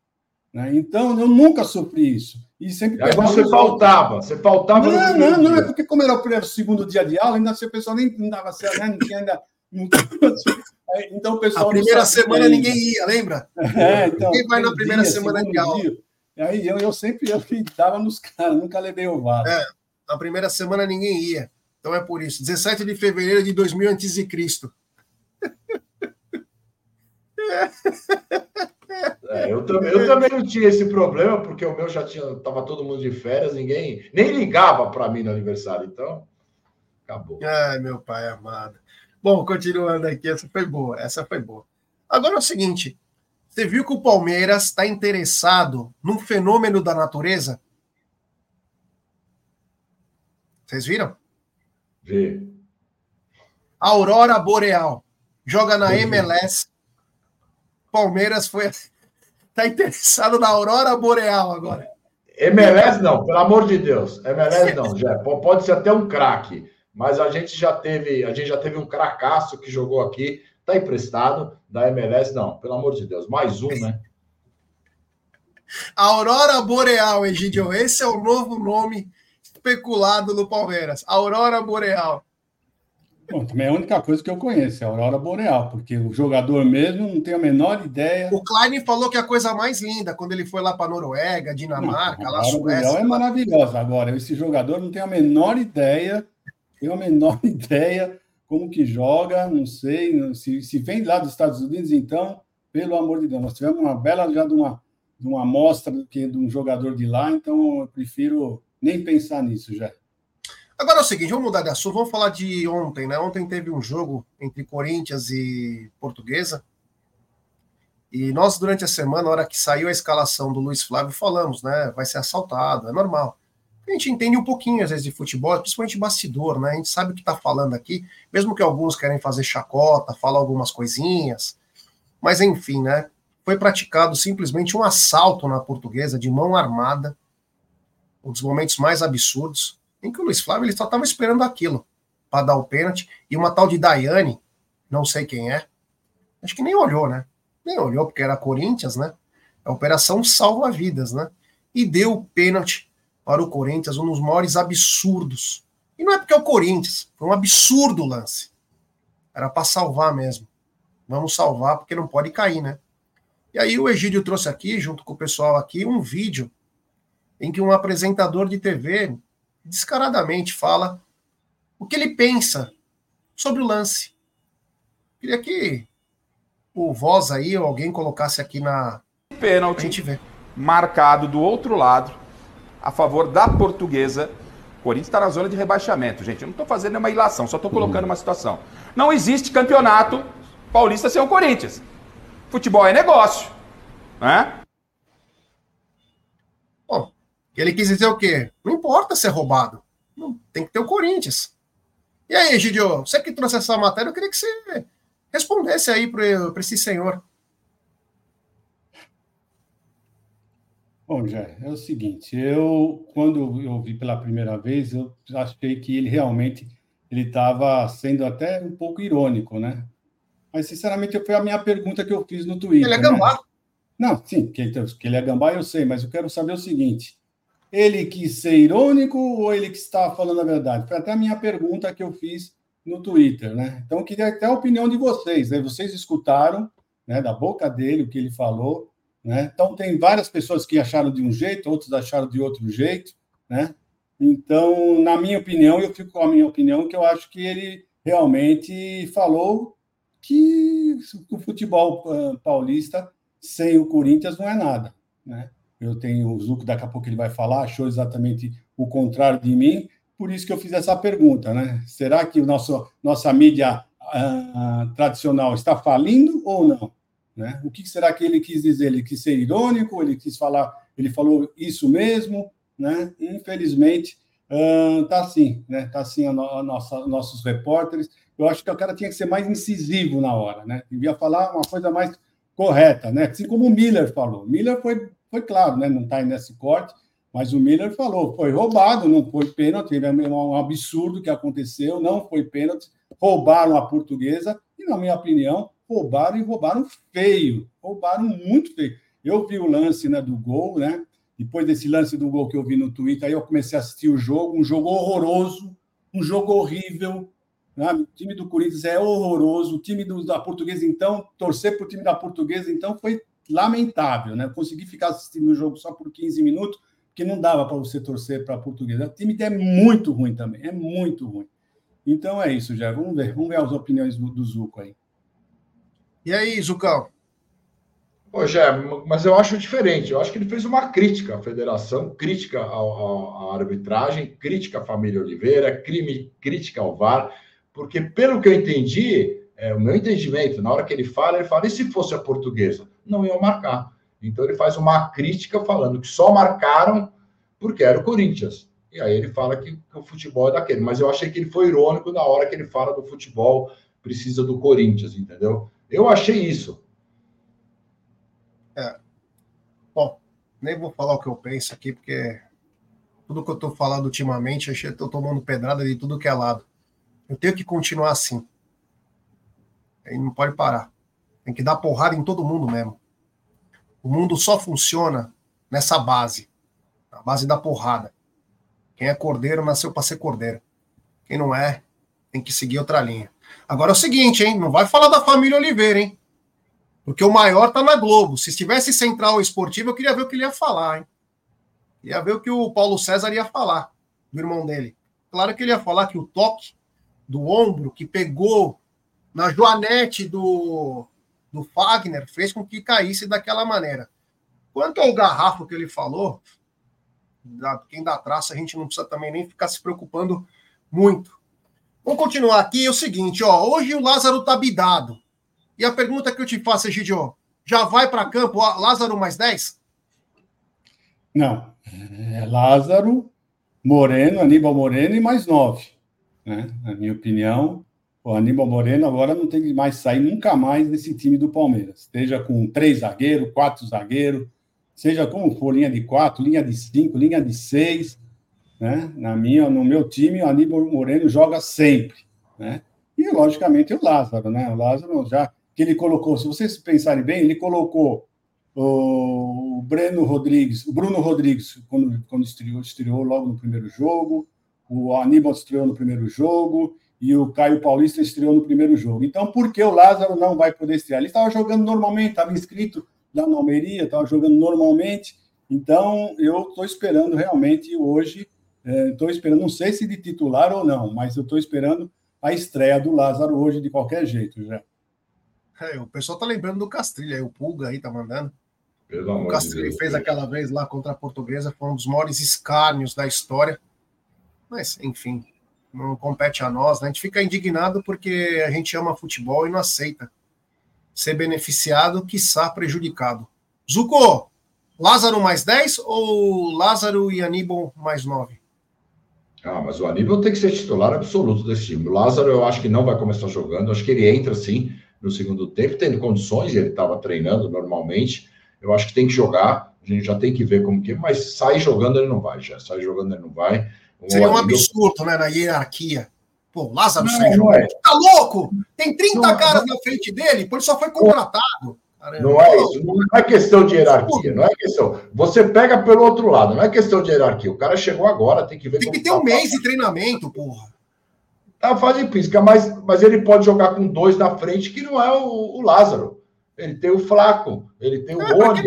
Né? Então, eu nunca sofri isso. E sempre Aí você faltava, você faltava. Não, não, não, é porque, como era o primeiro, segundo dia de aula, ainda assim, o pessoal nem dava certo, né? não tinha ainda. [laughs] Então, o pessoal. A primeira semana ninguém ia, lembra? É, então, ninguém vai na primeira dia, semana de aula. Dia. Aí eu, eu sempre eu dava nos caras, nunca levei o vaso. É, na primeira semana ninguém ia. Então é por isso. 17 de fevereiro de 2000 a.C. [laughs] É, eu, também, eu também não tinha esse problema, porque o meu já tinha. Tava todo mundo de férias, ninguém nem ligava para mim no aniversário, então acabou. Ai, meu pai amado. Bom, continuando aqui, essa foi boa, essa foi boa. Agora é o seguinte: você viu que o Palmeiras está interessado num fenômeno da natureza? Vocês viram? Vi. Aurora Boreal. Joga na MLS Palmeiras foi [laughs] tá interessado na aurora boreal agora. MLS não, pelo amor de Deus. MLS não, já pode ser até um craque, mas a gente já teve, a gente já teve um cracaço que jogou aqui, tá emprestado da MLS não, pelo amor de Deus, mais um, né? [laughs] Aurora Boreal, Egidio, esse é o novo nome especulado no Palmeiras. Aurora Boreal. Bom, também é a única coisa que eu conheço, é a Aurora Boreal, porque o jogador mesmo não tem a menor ideia. O Klein falou que é a coisa mais linda, quando ele foi lá para Noruega, Dinamarca, não, a Aurora Boreal é maravilhosa. Agora, esse jogador não tem a menor ideia, tem a menor [laughs] ideia como que joga, não sei, se, se vem lá dos Estados Unidos, então, pelo amor de Deus, nós tivemos uma bela já de uma, de uma amostra que de um jogador de lá, então eu prefiro nem pensar nisso já. Agora é o seguinte, vamos mudar de assunto, vamos falar de ontem, né? Ontem teve um jogo entre Corinthians e Portuguesa. E nós, durante a semana, na hora que saiu a escalação do Luiz Flávio, falamos, né? Vai ser assaltado, é normal. A gente entende um pouquinho, às vezes, de futebol, principalmente bastidor, né? A gente sabe o que está falando aqui, mesmo que alguns querem fazer chacota, falar algumas coisinhas. Mas, enfim, né? Foi praticado simplesmente um assalto na portuguesa de mão armada, um dos momentos mais absurdos em que o Luiz Flávio ele só estava esperando aquilo para dar o pênalti. E uma tal de Daiane, não sei quem é, acho que nem olhou, né? Nem olhou, porque era Corinthians, né? A operação salva-vidas, né? E deu o pênalti para o Corinthians, um dos maiores absurdos. E não é porque é o Corinthians, foi um absurdo o lance. Era para salvar mesmo. Vamos salvar, porque não pode cair, né? E aí o Egídio trouxe aqui, junto com o pessoal aqui, um vídeo em que um apresentador de TV descaradamente fala o que ele pensa sobre o lance. Queria que o Voz aí, ou alguém colocasse aqui na. Pênalti. A gente vê. Marcado do outro lado, a favor da portuguesa. O Corinthians está na zona de rebaixamento, gente. Eu não estou fazendo nenhuma ilação, só estou colocando uma situação. Não existe campeonato paulista sem o Corinthians. Futebol é negócio. Né? Ele quis dizer o quê? Não importa ser roubado. Não, tem que ter o Corinthians. E aí, Egidio, você que trouxe essa matéria, eu queria que você respondesse aí para esse senhor. Bom, Jé, é o seguinte, eu, quando eu vi pela primeira vez, eu achei que ele realmente ele estava sendo até um pouco irônico, né? Mas, sinceramente, foi a minha pergunta que eu fiz no Twitter. Ele é gambá. Né? Não, sim, que, que ele é gambá eu sei, mas eu quero saber o seguinte, ele quis ser irônico ou ele que estava falando a verdade? Foi até a minha pergunta que eu fiz no Twitter, né? Então, queria até a opinião de vocês, né? Vocês escutaram, né, da boca dele o que ele falou, né? Então, tem várias pessoas que acharam de um jeito, outros acharam de outro jeito, né? Então, na minha opinião, eu fico com a minha opinião, que eu acho que ele realmente falou que o futebol ah, paulista sem o Corinthians não é nada, né? Eu tenho o Zuco, daqui a pouco ele vai falar, achou exatamente o contrário de mim, por isso que eu fiz essa pergunta, né? Será que o nosso, nossa mídia uh, tradicional está falindo ou não? Né? O que será que ele quis dizer? Ele quis ser irônico? Ele quis falar? Ele falou isso mesmo? Né? Infelizmente, uh, tá assim, né? Tá assim a, no, a nossa, nossos repórteres. Eu acho que o cara tinha que ser mais incisivo na hora, né? Devia falar uma coisa mais correta, né? Assim como o Miller falou. Miller foi foi claro, né? Não está nesse corte, mas o Miller falou: foi roubado, não foi pênalti, é um absurdo que aconteceu, não foi pênalti, roubaram a portuguesa, e, na minha opinião, roubaram e roubaram feio, roubaram muito feio. Eu vi o lance né, do gol, né? Depois desse lance do gol que eu vi no Twitter, aí eu comecei a assistir o jogo, um jogo horroroso, um jogo horrível. Né? O time do Corinthians é horroroso, o time do, da Portuguesa, então, torcer para o time da Portuguesa, então, foi lamentável, né? Eu consegui ficar assistindo o jogo só por 15 minutos, porque não dava para você torcer para a portuguesa. O time é muito ruim também, é muito ruim. Então é isso, já. Vamos ver, vamos ver as opiniões do, do Zuco aí. E aí, Zucão? Ô, Jé, mas eu acho diferente. Eu acho que ele fez uma crítica à federação, crítica à arbitragem, crítica à família Oliveira, crime, crítica ao VAR, porque, pelo que eu entendi, é, o meu entendimento, na hora que ele fala, ele fala, e se fosse a portuguesa? Não iam marcar. Então ele faz uma crítica falando que só marcaram porque era o Corinthians. E aí ele fala que, o futebol é daquele. Mas eu achei que ele foi irônico na hora que ele fala do futebol precisa do Corinthians, entendeu? Eu achei isso. É. Bom, nem vou falar o que eu penso aqui, porque tudo que eu estou falando ultimamente, eu estou tomando pedrada de tudo que é lado. Eu tenho que continuar assim. Aí não pode parar. Tem que dar porrada em todo mundo mesmo. O mundo só funciona nessa base. A base da porrada. Quem é cordeiro nasceu para ser cordeiro. Quem não é, tem que seguir outra linha. Agora é o seguinte, hein? Não vai falar da família Oliveira, hein? Porque o maior tá na Globo. Se estivesse central esportivo, eu queria ver o que ele ia falar, hein? Ia ver o que o Paulo César ia falar do irmão dele. Claro que ele ia falar que o toque do ombro que pegou na joanete do, do Fagner fez com que caísse daquela maneira. Quanto ao garrafo que ele falou, quem dá traça, a gente não precisa também nem ficar se preocupando muito. Vamos continuar aqui. É o seguinte, ó. Hoje o Lázaro tá bidado. E a pergunta que eu te faço, Egidio, já vai para campo Lázaro mais 10? Não. É Lázaro, Moreno, Aníbal Moreno e mais 9. Né? Na minha opinião, o Aníbal Moreno agora não tem que mais sair nunca mais desse time do Palmeiras. Seja com três zagueiros, quatro zagueiros, seja como for, linha de quatro, linha de cinco, linha de seis. Né? Na minha, no meu time, o Aníbal Moreno joga sempre. Né? E, logicamente, o Lázaro. Né? O Lázaro já que ele colocou, se vocês pensarem bem, ele colocou o Breno Rodrigues, o Bruno Rodrigues, quando, quando estreou, estreou logo no primeiro jogo, o Aníbal estreou no primeiro jogo e o Caio Paulista estreou no primeiro jogo. Então, por que o Lázaro não vai poder estrear? Ele estava jogando normalmente, estava inscrito lá na Almeria, estava jogando normalmente. Então, eu estou esperando realmente hoje, estou é, esperando, não sei se de titular ou não, mas eu estou esperando a estreia do Lázaro hoje de qualquer jeito já. É, o pessoal tá lembrando do Castrilha, aí, o Pulga aí tá mandando. Pelo o Castrilha de fez aquela vez lá contra a Portuguesa, foi um dos maiores escárnios da história. Mas, enfim, não compete a nós, né? A gente fica indignado porque a gente ama futebol e não aceita ser beneficiado, quiçá prejudicado. Zuko, Lázaro mais 10 ou Lázaro e Aníbal mais 9? Ah, mas o Aníbal tem que ser titular absoluto desse time. O Lázaro eu acho que não vai começar jogando, acho que ele entra sim no segundo tempo, tendo condições, ele estava treinando normalmente. Eu acho que tem que jogar, a gente já tem que ver como que, mas sai jogando ele não vai, já sai jogando ele não vai. Seria um absurdo, né, na hierarquia. Pô, Lázaro não, não é. Tá louco? Tem 30 não, caras não... na frente dele, por ele só foi contratado. Não é isso, não é questão de hierarquia, não é questão. Você pega pelo outro lado, não é questão de hierarquia. O cara chegou agora, tem que ver. Tem que ter tá um mês de treinamento, porra tá fase física, mas, mas ele pode jogar com dois na frente, que não é o, o Lázaro. Ele tem o Flaco, ele tem o é, Rony.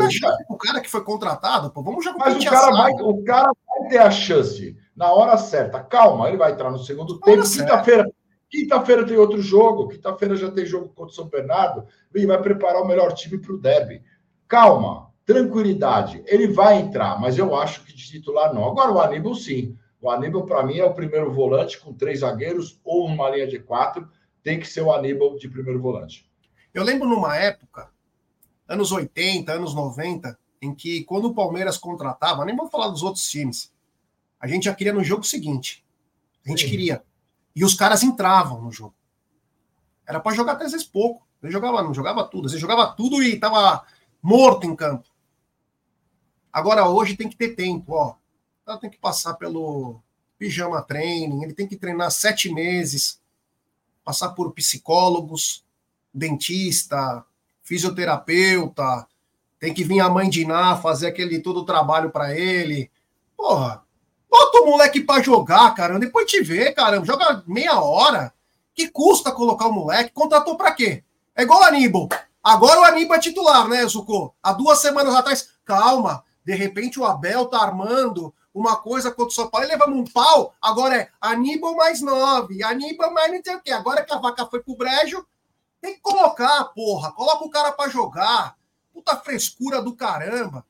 O cara que foi contratado, pô, vamos jogar Mas o cara, vai, o cara vai ter a chance na hora certa. Calma, ele vai entrar no segundo tempo. Quinta-feira quinta-feira tem outro jogo. Quinta-feira já tem jogo contra o São Bernardo. E vai preparar o melhor time para o derby. Calma, tranquilidade. Ele vai entrar, mas eu acho que de titular não. Agora o Aníbal sim. O Aníbal, para mim, é o primeiro volante com três zagueiros ou uma linha de quatro. Tem que ser o Aníbal de primeiro volante. Eu lembro numa época, anos 80, anos 90, em que quando o Palmeiras contratava, nem vou falar dos outros times, a gente já queria no jogo seguinte. A gente Sim. queria. E os caras entravam no jogo. Era para jogar até às vezes pouco. Ele jogava, não jogava tudo. Ele jogava tudo e estava morto em campo. Agora hoje tem que ter tempo, ó ela tem que passar pelo pijama training, ele tem que treinar sete meses, passar por psicólogos, dentista, fisioterapeuta, tem que vir a mãe de Iná fazer aquele todo o trabalho para ele. Porra, bota o moleque para jogar, caramba, depois te vê, caramba, joga meia hora. Que custa colocar o moleque? Contratou para quê? É igual o Aníbal. Agora o Aníbal é titular, né, Zucco? Há duas semanas atrás, calma, de repente o Abel tá armando uma coisa contra o São Paulo levamos um pau. Agora é Aníbal mais nove, Aníbal mais não sei o quê. Agora que a vaca foi pro brejo, tem que colocar, porra. Coloca o cara para jogar. Puta frescura do caramba.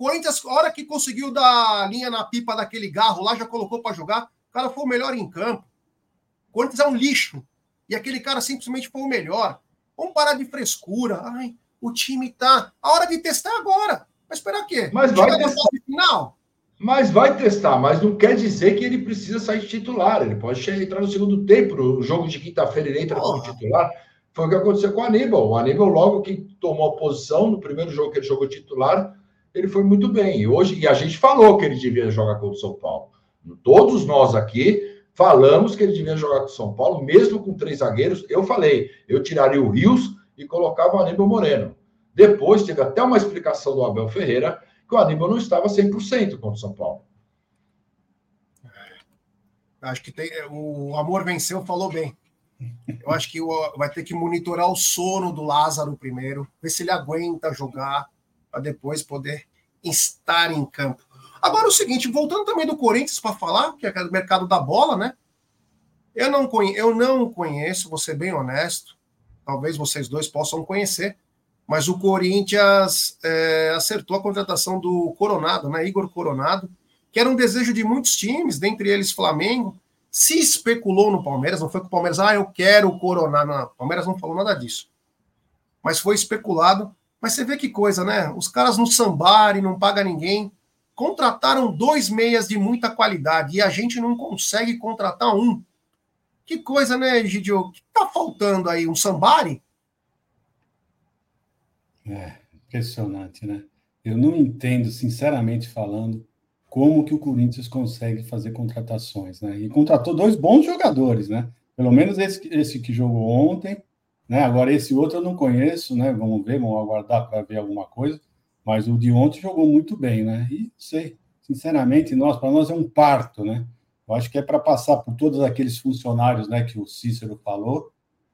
Corinthians, a hora que conseguiu dar linha na pipa daquele garro lá, já colocou para jogar. O cara foi o melhor em campo. Corinthians é um lixo. E aquele cara simplesmente foi o melhor. Vamos parar de frescura. Ai, o time tá. A hora de testar agora. Vai esperar o quê? Mas vai testar. final? Mas vai testar, mas não quer dizer que ele precisa sair de titular. Ele pode entrar no segundo tempo. O jogo de quinta-feira ele entra como titular. Foi o que aconteceu com o Aníbal. O Aníbal, logo que tomou a posição, no primeiro jogo que ele jogou titular, ele foi muito bem. E hoje, e a gente falou que ele devia jogar contra o São Paulo. Todos nós aqui falamos que ele devia jogar com o São Paulo, mesmo com três zagueiros. Eu falei, eu tiraria o Rios e colocava o Aníbal Moreno. Depois teve até uma explicação do Abel Ferreira que o Aníbal não estava 100% contra o São Paulo. Acho que tem, o Amor Venceu falou bem. Eu acho que vai ter que monitorar o sono do Lázaro primeiro, ver se ele aguenta jogar, para depois poder estar em campo. Agora o seguinte, voltando também do Corinthians para falar, que é o mercado da bola, né? Eu não, conheço, eu não conheço, vou ser bem honesto, talvez vocês dois possam conhecer, mas o Corinthians é, acertou a contratação do Coronado, né? Igor Coronado, que era um desejo de muitos times, dentre eles Flamengo. Se especulou no Palmeiras, não foi que o Palmeiras, ah, eu quero o Coronado. Não, o Palmeiras não falou nada disso. Mas foi especulado. Mas você vê que coisa, né? Os caras no Sambari, não paga ninguém. Contrataram dois meias de muita qualidade e a gente não consegue contratar um. Que coisa, né, Gidio? Que tá faltando aí? Um Sambari? É, impressionante, né? Eu não entendo, sinceramente falando, como que o Corinthians consegue fazer contratações, né? E contratou dois bons jogadores, né? Pelo menos esse, esse que jogou ontem, né? Agora esse outro eu não conheço, né? Vamos ver, vamos aguardar para ver alguma coisa. Mas o de ontem jogou muito bem, né? E sei, sinceramente, nós para nós é um parto, né? Eu acho que é para passar por todos aqueles funcionários, né? Que o Cícero falou,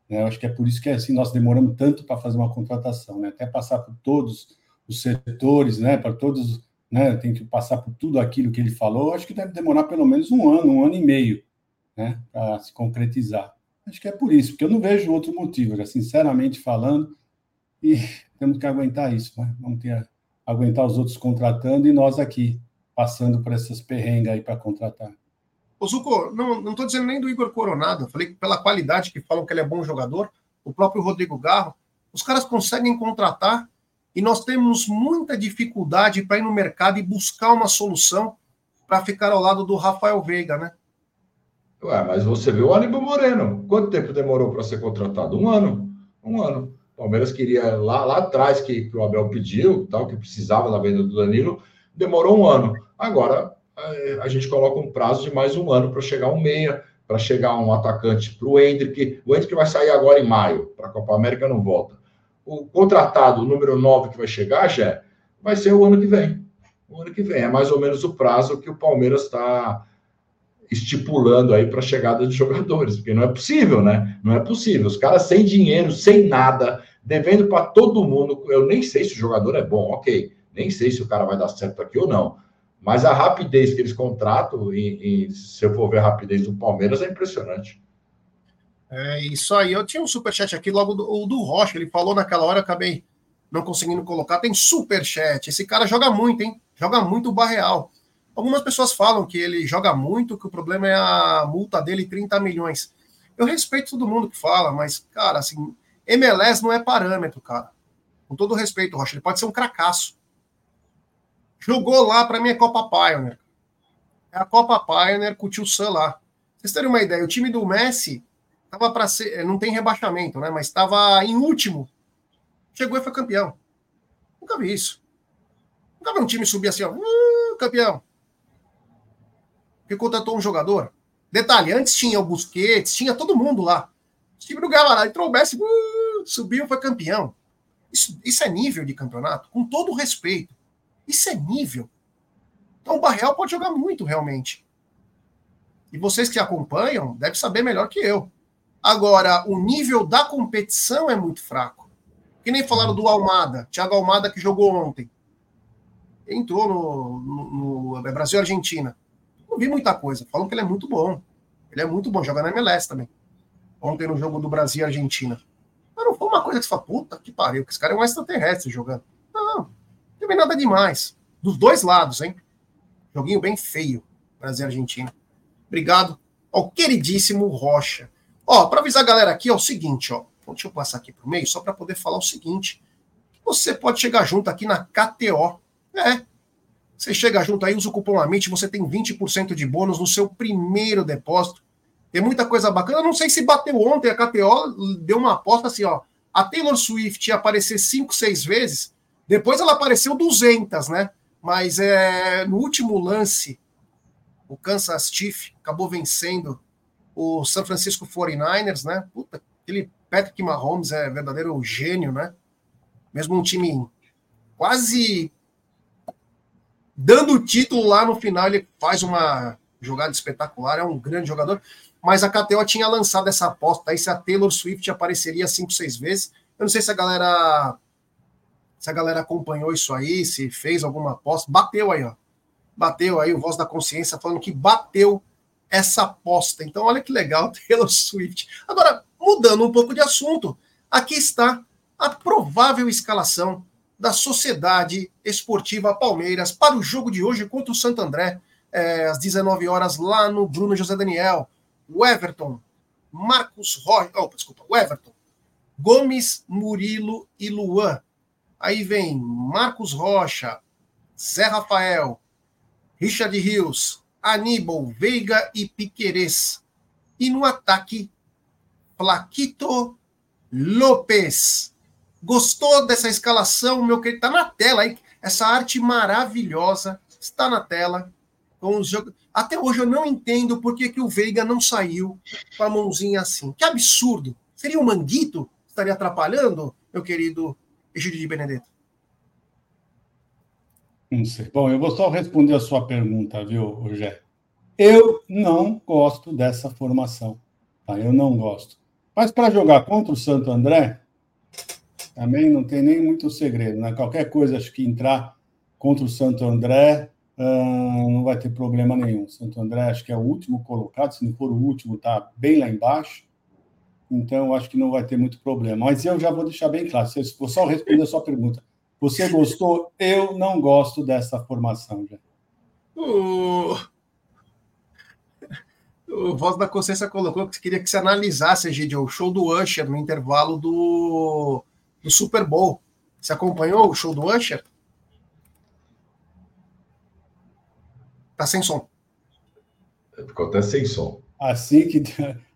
né? Eu acho que é por isso que assim nós demoramos tanto para fazer uma contratação, né? Até passar por todos os setores, né? Para todos, né? Tem que passar por tudo aquilo que ele falou. Acho que deve demorar pelo menos um ano, um ano e meio, né? Para se concretizar. Acho que é por isso, porque eu não vejo outro motivo, já, sinceramente falando, e [laughs] temos que aguentar isso, né? Vamos ter aguentar os outros contratando e nós aqui passando por essas perrengas aí para contratar. Ô, Zuko, não estou dizendo nem do Igor Coronado, falei que pela qualidade que falam que ele é bom jogador, o próprio Rodrigo Garro, os caras conseguem contratar e nós temos muita dificuldade para ir no mercado e buscar uma solução para ficar ao lado do Rafael Veiga, né? Ué, mas você viu o Aníbal Moreno. Quanto tempo demorou para ser contratado? Um ano. Um ano. O Palmeiras queria lá, lá atrás que, que o Abel pediu, tal, que precisava da venda do Danilo, demorou um ano. Agora é, a gente coloca um prazo de mais um ano para chegar um meia, para chegar um atacante para o Hendrick. O Hendrick vai sair agora em maio, para a Copa América não volta. O contratado, o número 9 que vai chegar, já vai ser o ano que vem. O ano que vem. É mais ou menos o prazo que o Palmeiras está estipulando aí para a chegada de jogadores, porque não é possível, né? Não é possível. Os caras sem dinheiro, sem nada, devendo para todo mundo. Eu nem sei se o jogador é bom, ok. Nem sei se o cara vai dar certo aqui ou não. Mas a rapidez que eles contratam, e, e se eu for ver a rapidez do Palmeiras, é impressionante. É isso aí. Eu tinha um superchat aqui logo do, do Rocha. Ele falou naquela hora, acabei não conseguindo colocar. Tem superchat. Esse cara joga muito, hein? Joga muito o Barreal. Algumas pessoas falam que ele joga muito, que o problema é a multa dele, 30 milhões. Eu respeito todo mundo que fala, mas, cara, assim, MLS não é parâmetro, cara. Com todo respeito, Rocha, ele pode ser um cracaço. Jogou lá, para mim, é Copa Pioneer. É a Copa Pioneer com o tio Sam lá. Vocês terem uma ideia, o time do Messi tava para ser, não tem rebaixamento, né? Mas estava em último. Chegou e foi campeão. Nunca vi isso. Nunca vi um time subir assim, ó, uh, campeão. Porque contratou um jogador. Detalhe, antes tinha o Busquets, tinha todo mundo lá. O time do Galará entrou o Messi, uh, subiu, foi campeão. Isso, isso é nível de campeonato, com todo respeito. Isso é nível. Então o Barreal pode jogar muito, realmente. E vocês que acompanham devem saber melhor que eu. Agora, o nível da competição é muito fraco. Que nem falaram do Almada, Thiago Almada que jogou ontem. Entrou no, no, no Brasil Argentina. Não vi muita coisa. Falam que ele é muito bom. Ele é muito bom, joga na MLS também. Ontem no jogo do Brasil e Argentina. Mas não foi uma coisa que você fala, puta que pariu, que esse cara é um extraterrestre jogando. Não, não teve nada demais. Dos dois lados, hein? Joguinho bem feio, Brasil e Argentina. Obrigado ao queridíssimo Rocha. Ó, para avisar a galera aqui, é o seguinte, ó. Deixa eu passar aqui pro meio, só para poder falar o seguinte. Você pode chegar junto aqui na KTO. É, você chega junto aí, usa o cupom AMIT, você tem 20% de bônus no seu primeiro depósito. Tem muita coisa bacana. Eu não sei se bateu ontem, a KTO deu uma aposta assim, ó. A Taylor Swift ia aparecer 5, 6 vezes, depois ela apareceu 200, né? Mas é, no último lance, o Kansas Chief acabou vencendo o San Francisco 49ers, né? Puta, aquele Patrick Mahomes é verdadeiro gênio, né? Mesmo um time quase dando o título lá no final, ele faz uma jogada espetacular, é um grande jogador. Mas a KTO tinha lançado essa aposta aí se a Taylor Swift apareceria cinco, seis vezes. Eu não sei se a galera se a galera acompanhou isso aí, se fez alguma aposta. Bateu aí, ó. Bateu aí o Voz da Consciência falando que bateu essa aposta. Então, olha que legal, [laughs] Taylor Swift. Agora, mudando um pouco de assunto, aqui está a provável escalação da Sociedade Esportiva Palmeiras para o jogo de hoje contra o Santo André, é, às 19 horas, lá no Bruno José Daniel. O Everton, Marcos Rocha, oh, desculpa, o Everton, Gomes, Murilo e Luan. Aí vem Marcos Rocha, Zé Rafael, Richard Rios, Aníbal, Veiga e Piquerez. E no ataque, Flaquito Lopes. Gostou dessa escalação, meu querido? Está na tela aí. Essa arte maravilhosa está na tela. Com os jogos. Até hoje eu não entendo por que, que o Veiga não saiu com a mãozinha assim. Que absurdo. Seria o um Manguito? Estaria atrapalhando, meu querido Egídio de Benedetto? Não sei. Bom, eu vou só responder a sua pergunta, viu, Rogério? Eu não gosto dessa formação. Tá? Eu não gosto. Mas para jogar contra o Santo André, também não tem nem muito segredo. Né? Qualquer coisa, acho que entrar contra o Santo André uh, não vai ter problema nenhum. Santo André, acho que é o último colocado. Se não for o último, está bem lá embaixo. Então, acho que não vai ter muito problema. Mas eu já vou deixar bem claro. Vou só responder a sua pergunta. Você gostou? Eu não gosto dessa formação, já. O... o Voz da Consciência colocou que queria que você analisasse, Egidio, o show do Usher no intervalo do, do Super Bowl. Você acompanhou o show do Usher? Tá sem som. Ficou até sem som. Assim que,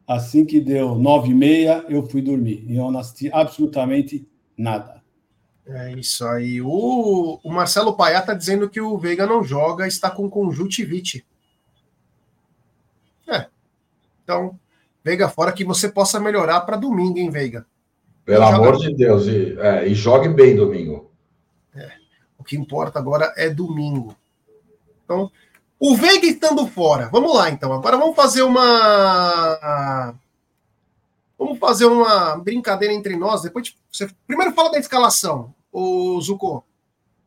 assim que deu nove e meia, eu fui dormir. E eu não assisti absolutamente nada. É isso aí. O, o Marcelo Paiá está dizendo que o Veiga não joga, está com conjuntivite. É. Então, Veiga fora que você possa melhorar para domingo, hein, Veiga? Pelo amor de Deus, e, é, e jogue bem domingo. É. O que importa agora é domingo. Então, o Veiga estando fora. Vamos lá, então. Agora vamos fazer uma. Vamos fazer uma brincadeira entre nós. Depois você primeiro fala da escalação o Zuko?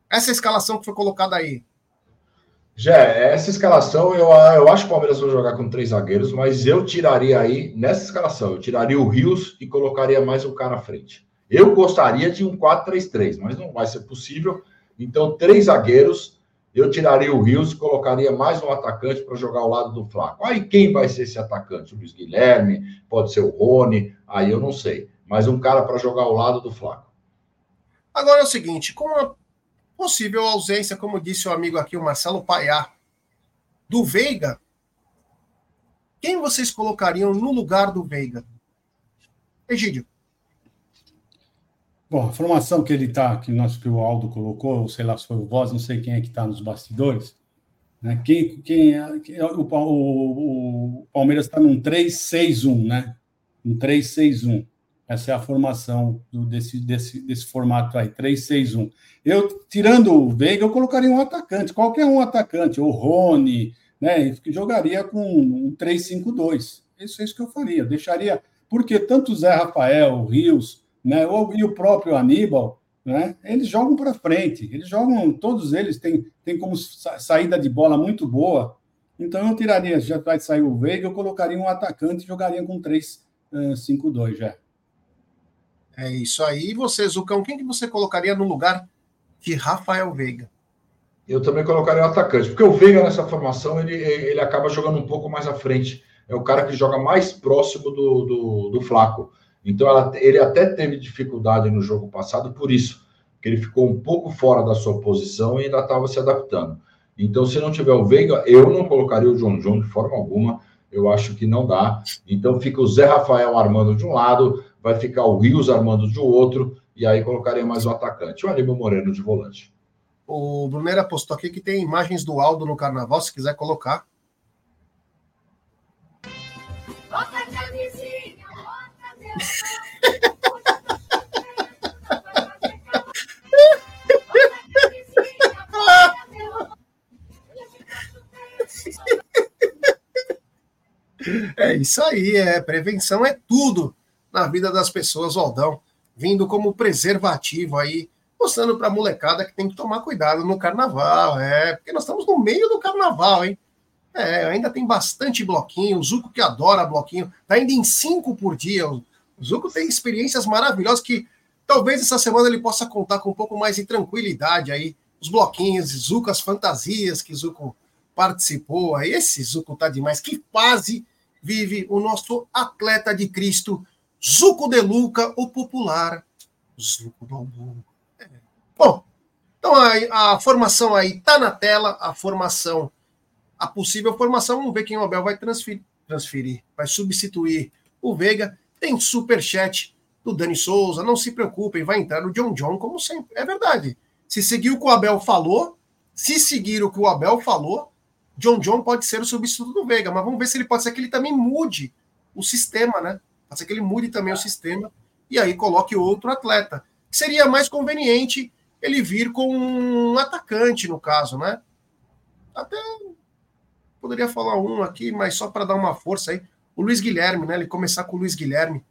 Essa escalação que foi colocada aí. Já, essa escalação, eu, eu acho que o Palmeiras vai jogar com três zagueiros, mas eu tiraria aí, nessa escalação, eu tiraria o Rios e colocaria mais um cara à frente. Eu gostaria de um 4-3-3, mas não vai ser possível. Então, três zagueiros, eu tiraria o Rios e colocaria mais um atacante para jogar ao lado do Flaco. Aí quem vai ser esse atacante? O Luiz Guilherme, pode ser o Rony, aí eu não sei. Mas um cara para jogar ao lado do Flaco. Agora é o seguinte, com a possível ausência, como disse o amigo aqui, o Marcelo Paiá, do Veiga, quem vocês colocariam no lugar do Veiga? Egídio. Bom, a formação que ele está, que, nós, que o Aldo colocou, sei lá se foi o Voz, não sei quem é que está nos bastidores, né? Quem, quem, é, é, o, o, o Palmeiras está num 3-6-1, né? Um 3-6-1. Essa é a formação do, desse, desse, desse formato aí, 3-6-1. Eu, tirando o Veiga, eu colocaria um atacante, qualquer um atacante, ou Rony, né? Jogaria com um 3-5-2. Isso é isso que eu faria. deixaria. Porque tanto o Zé Rafael, o Rios, né? e o próprio Aníbal, né? Eles jogam para frente. Eles jogam, todos eles têm, têm como saída de bola muito boa. Então eu tiraria, já vai sair o Veiga, eu colocaria um atacante e jogaria com 3-5-2 já. É isso aí. E você, Zucão, quem que você colocaria no lugar de Rafael Veiga? Eu também colocaria o atacante, porque o Veiga nessa formação ele, ele acaba jogando um pouco mais à frente. É o cara que joga mais próximo do, do, do Flaco. Então ela, ele até teve dificuldade no jogo passado por isso, que ele ficou um pouco fora da sua posição e ainda estava se adaptando. Então, se não tiver o Veiga, eu não colocaria o João João de forma alguma. Eu acho que não dá. Então fica o Zé Rafael armando de um lado, vai ficar o Rios armando de outro, e aí colocaria mais um atacante, o Aníbal Moreno de volante. O Bruneira postou aqui que tem imagens do Aldo no carnaval, se quiser colocar. [laughs] É isso aí, é prevenção é tudo na vida das pessoas, o Aldão, vindo como preservativo aí, mostrando para a molecada que tem que tomar cuidado no carnaval, é, porque nós estamos no meio do carnaval, hein? É, ainda tem bastante bloquinho, o Zuco que adora bloquinho, tá indo em cinco por dia. O Zuco tem experiências maravilhosas que talvez essa semana ele possa contar com um pouco mais de tranquilidade aí, os bloquinhos, Zuco, as fantasias que Zuco participou. Esse Zuco tá demais. Que fase vive o nosso atleta de Cristo, Zuco de Luca, o popular Zuco do é. Bom, então a, a formação aí tá na tela, a formação, a possível formação, vamos ver quem o Abel vai transferir, transferir vai substituir o Veiga. Tem super chat do Dani Souza, não se preocupem, vai entrar o John John como sempre. É verdade. Se seguir o que o Abel falou, se seguir o que o Abel falou, John John pode ser o substituto do Veiga, mas vamos ver se ele pode ser que ele também mude o sistema, né? Pode ser que ele mude também o sistema e aí coloque outro atleta. Seria mais conveniente ele vir com um atacante, no caso, né? Até poderia falar um aqui, mas só para dar uma força aí. O Luiz Guilherme, né? Ele começar com o Luiz Guilherme.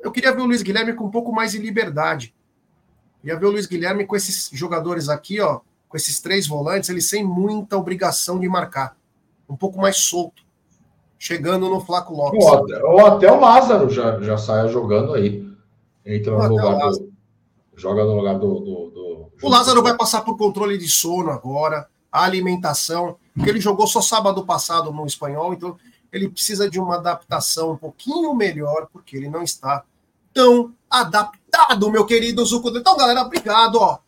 Eu queria ver o Luiz Guilherme com um pouco mais de liberdade. Queria ver o Luiz Guilherme com esses jogadores aqui, ó, com esses três volantes, ele sem muita obrigação de marcar. Um pouco mais solto. Chegando no Flaco Lopes. Ou até, ou até o Lázaro já, já saia jogando aí. Entra no lugar do. Joga no lugar do. do, do o Lázaro vai passar por controle de sono agora, a alimentação, porque ele jogou só sábado passado no espanhol, então ele precisa de uma adaptação um pouquinho melhor, porque ele não está tão adaptado, meu querido Zuco. Então, galera, obrigado, ó.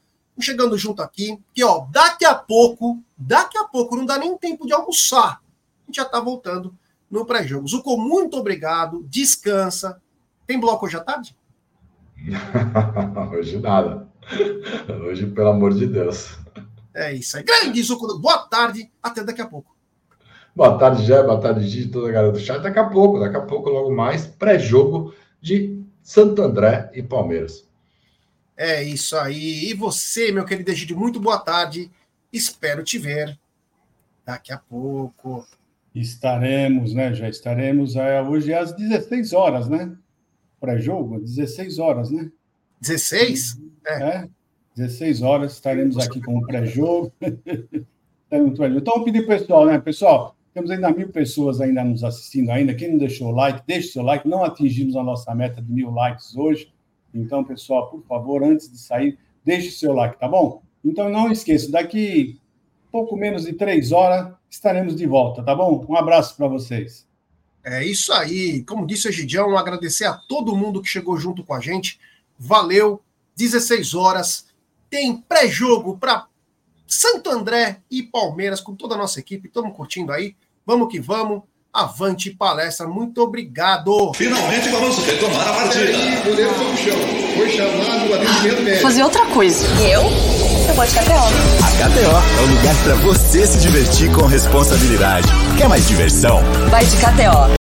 Chegando junto aqui, que ó, daqui a pouco, daqui a pouco, não dá nem tempo de almoçar. A gente já tá voltando no pré-jogo. Zuco, muito obrigado, descansa. Tem bloco hoje à tarde? [laughs] hoje nada. Hoje, pelo amor de Deus. É isso aí. Grande Zuco, boa tarde, até daqui a pouco. Boa tarde, Jé, boa tarde, Gigi, toda a galera do chat. Daqui a pouco, daqui a pouco, logo mais, pré-jogo de Santo André e Palmeiras. É isso aí. E você, meu querido Egídio, muito boa tarde. Espero te ver daqui a pouco. Estaremos, né? Já estaremos é, hoje às 16 horas, né? Pré-jogo, 16 horas, né? 16? É. é 16 horas estaremos aqui com o pré-jogo. [laughs] então, vou pedir pessoal, né? Pessoal, temos ainda mil pessoas ainda nos assistindo ainda. Quem não deixou o like, deixe seu like. Não atingimos a nossa meta de mil likes hoje. Então, pessoal, por favor, antes de sair, deixe seu like, tá bom? Então, não esqueça, daqui pouco menos de três horas estaremos de volta, tá bom? Um abraço para vocês. É isso aí. Como disse o Gidião, agradecer a todo mundo que chegou junto com a gente. Valeu. 16 horas. Tem pré-jogo para Santo André e Palmeiras com toda a nossa equipe. Estamos curtindo aí. Vamos que vamos. Avante palestra, muito obrigado. Finalmente vamos retomar a partida. goleiro foi chão. Foi chamado o atendimento médico. Fazer outra coisa. Eu? De KTO. A KTO é o lugar para você se divertir com responsabilidade. Quer mais diversão? Vai de KTO.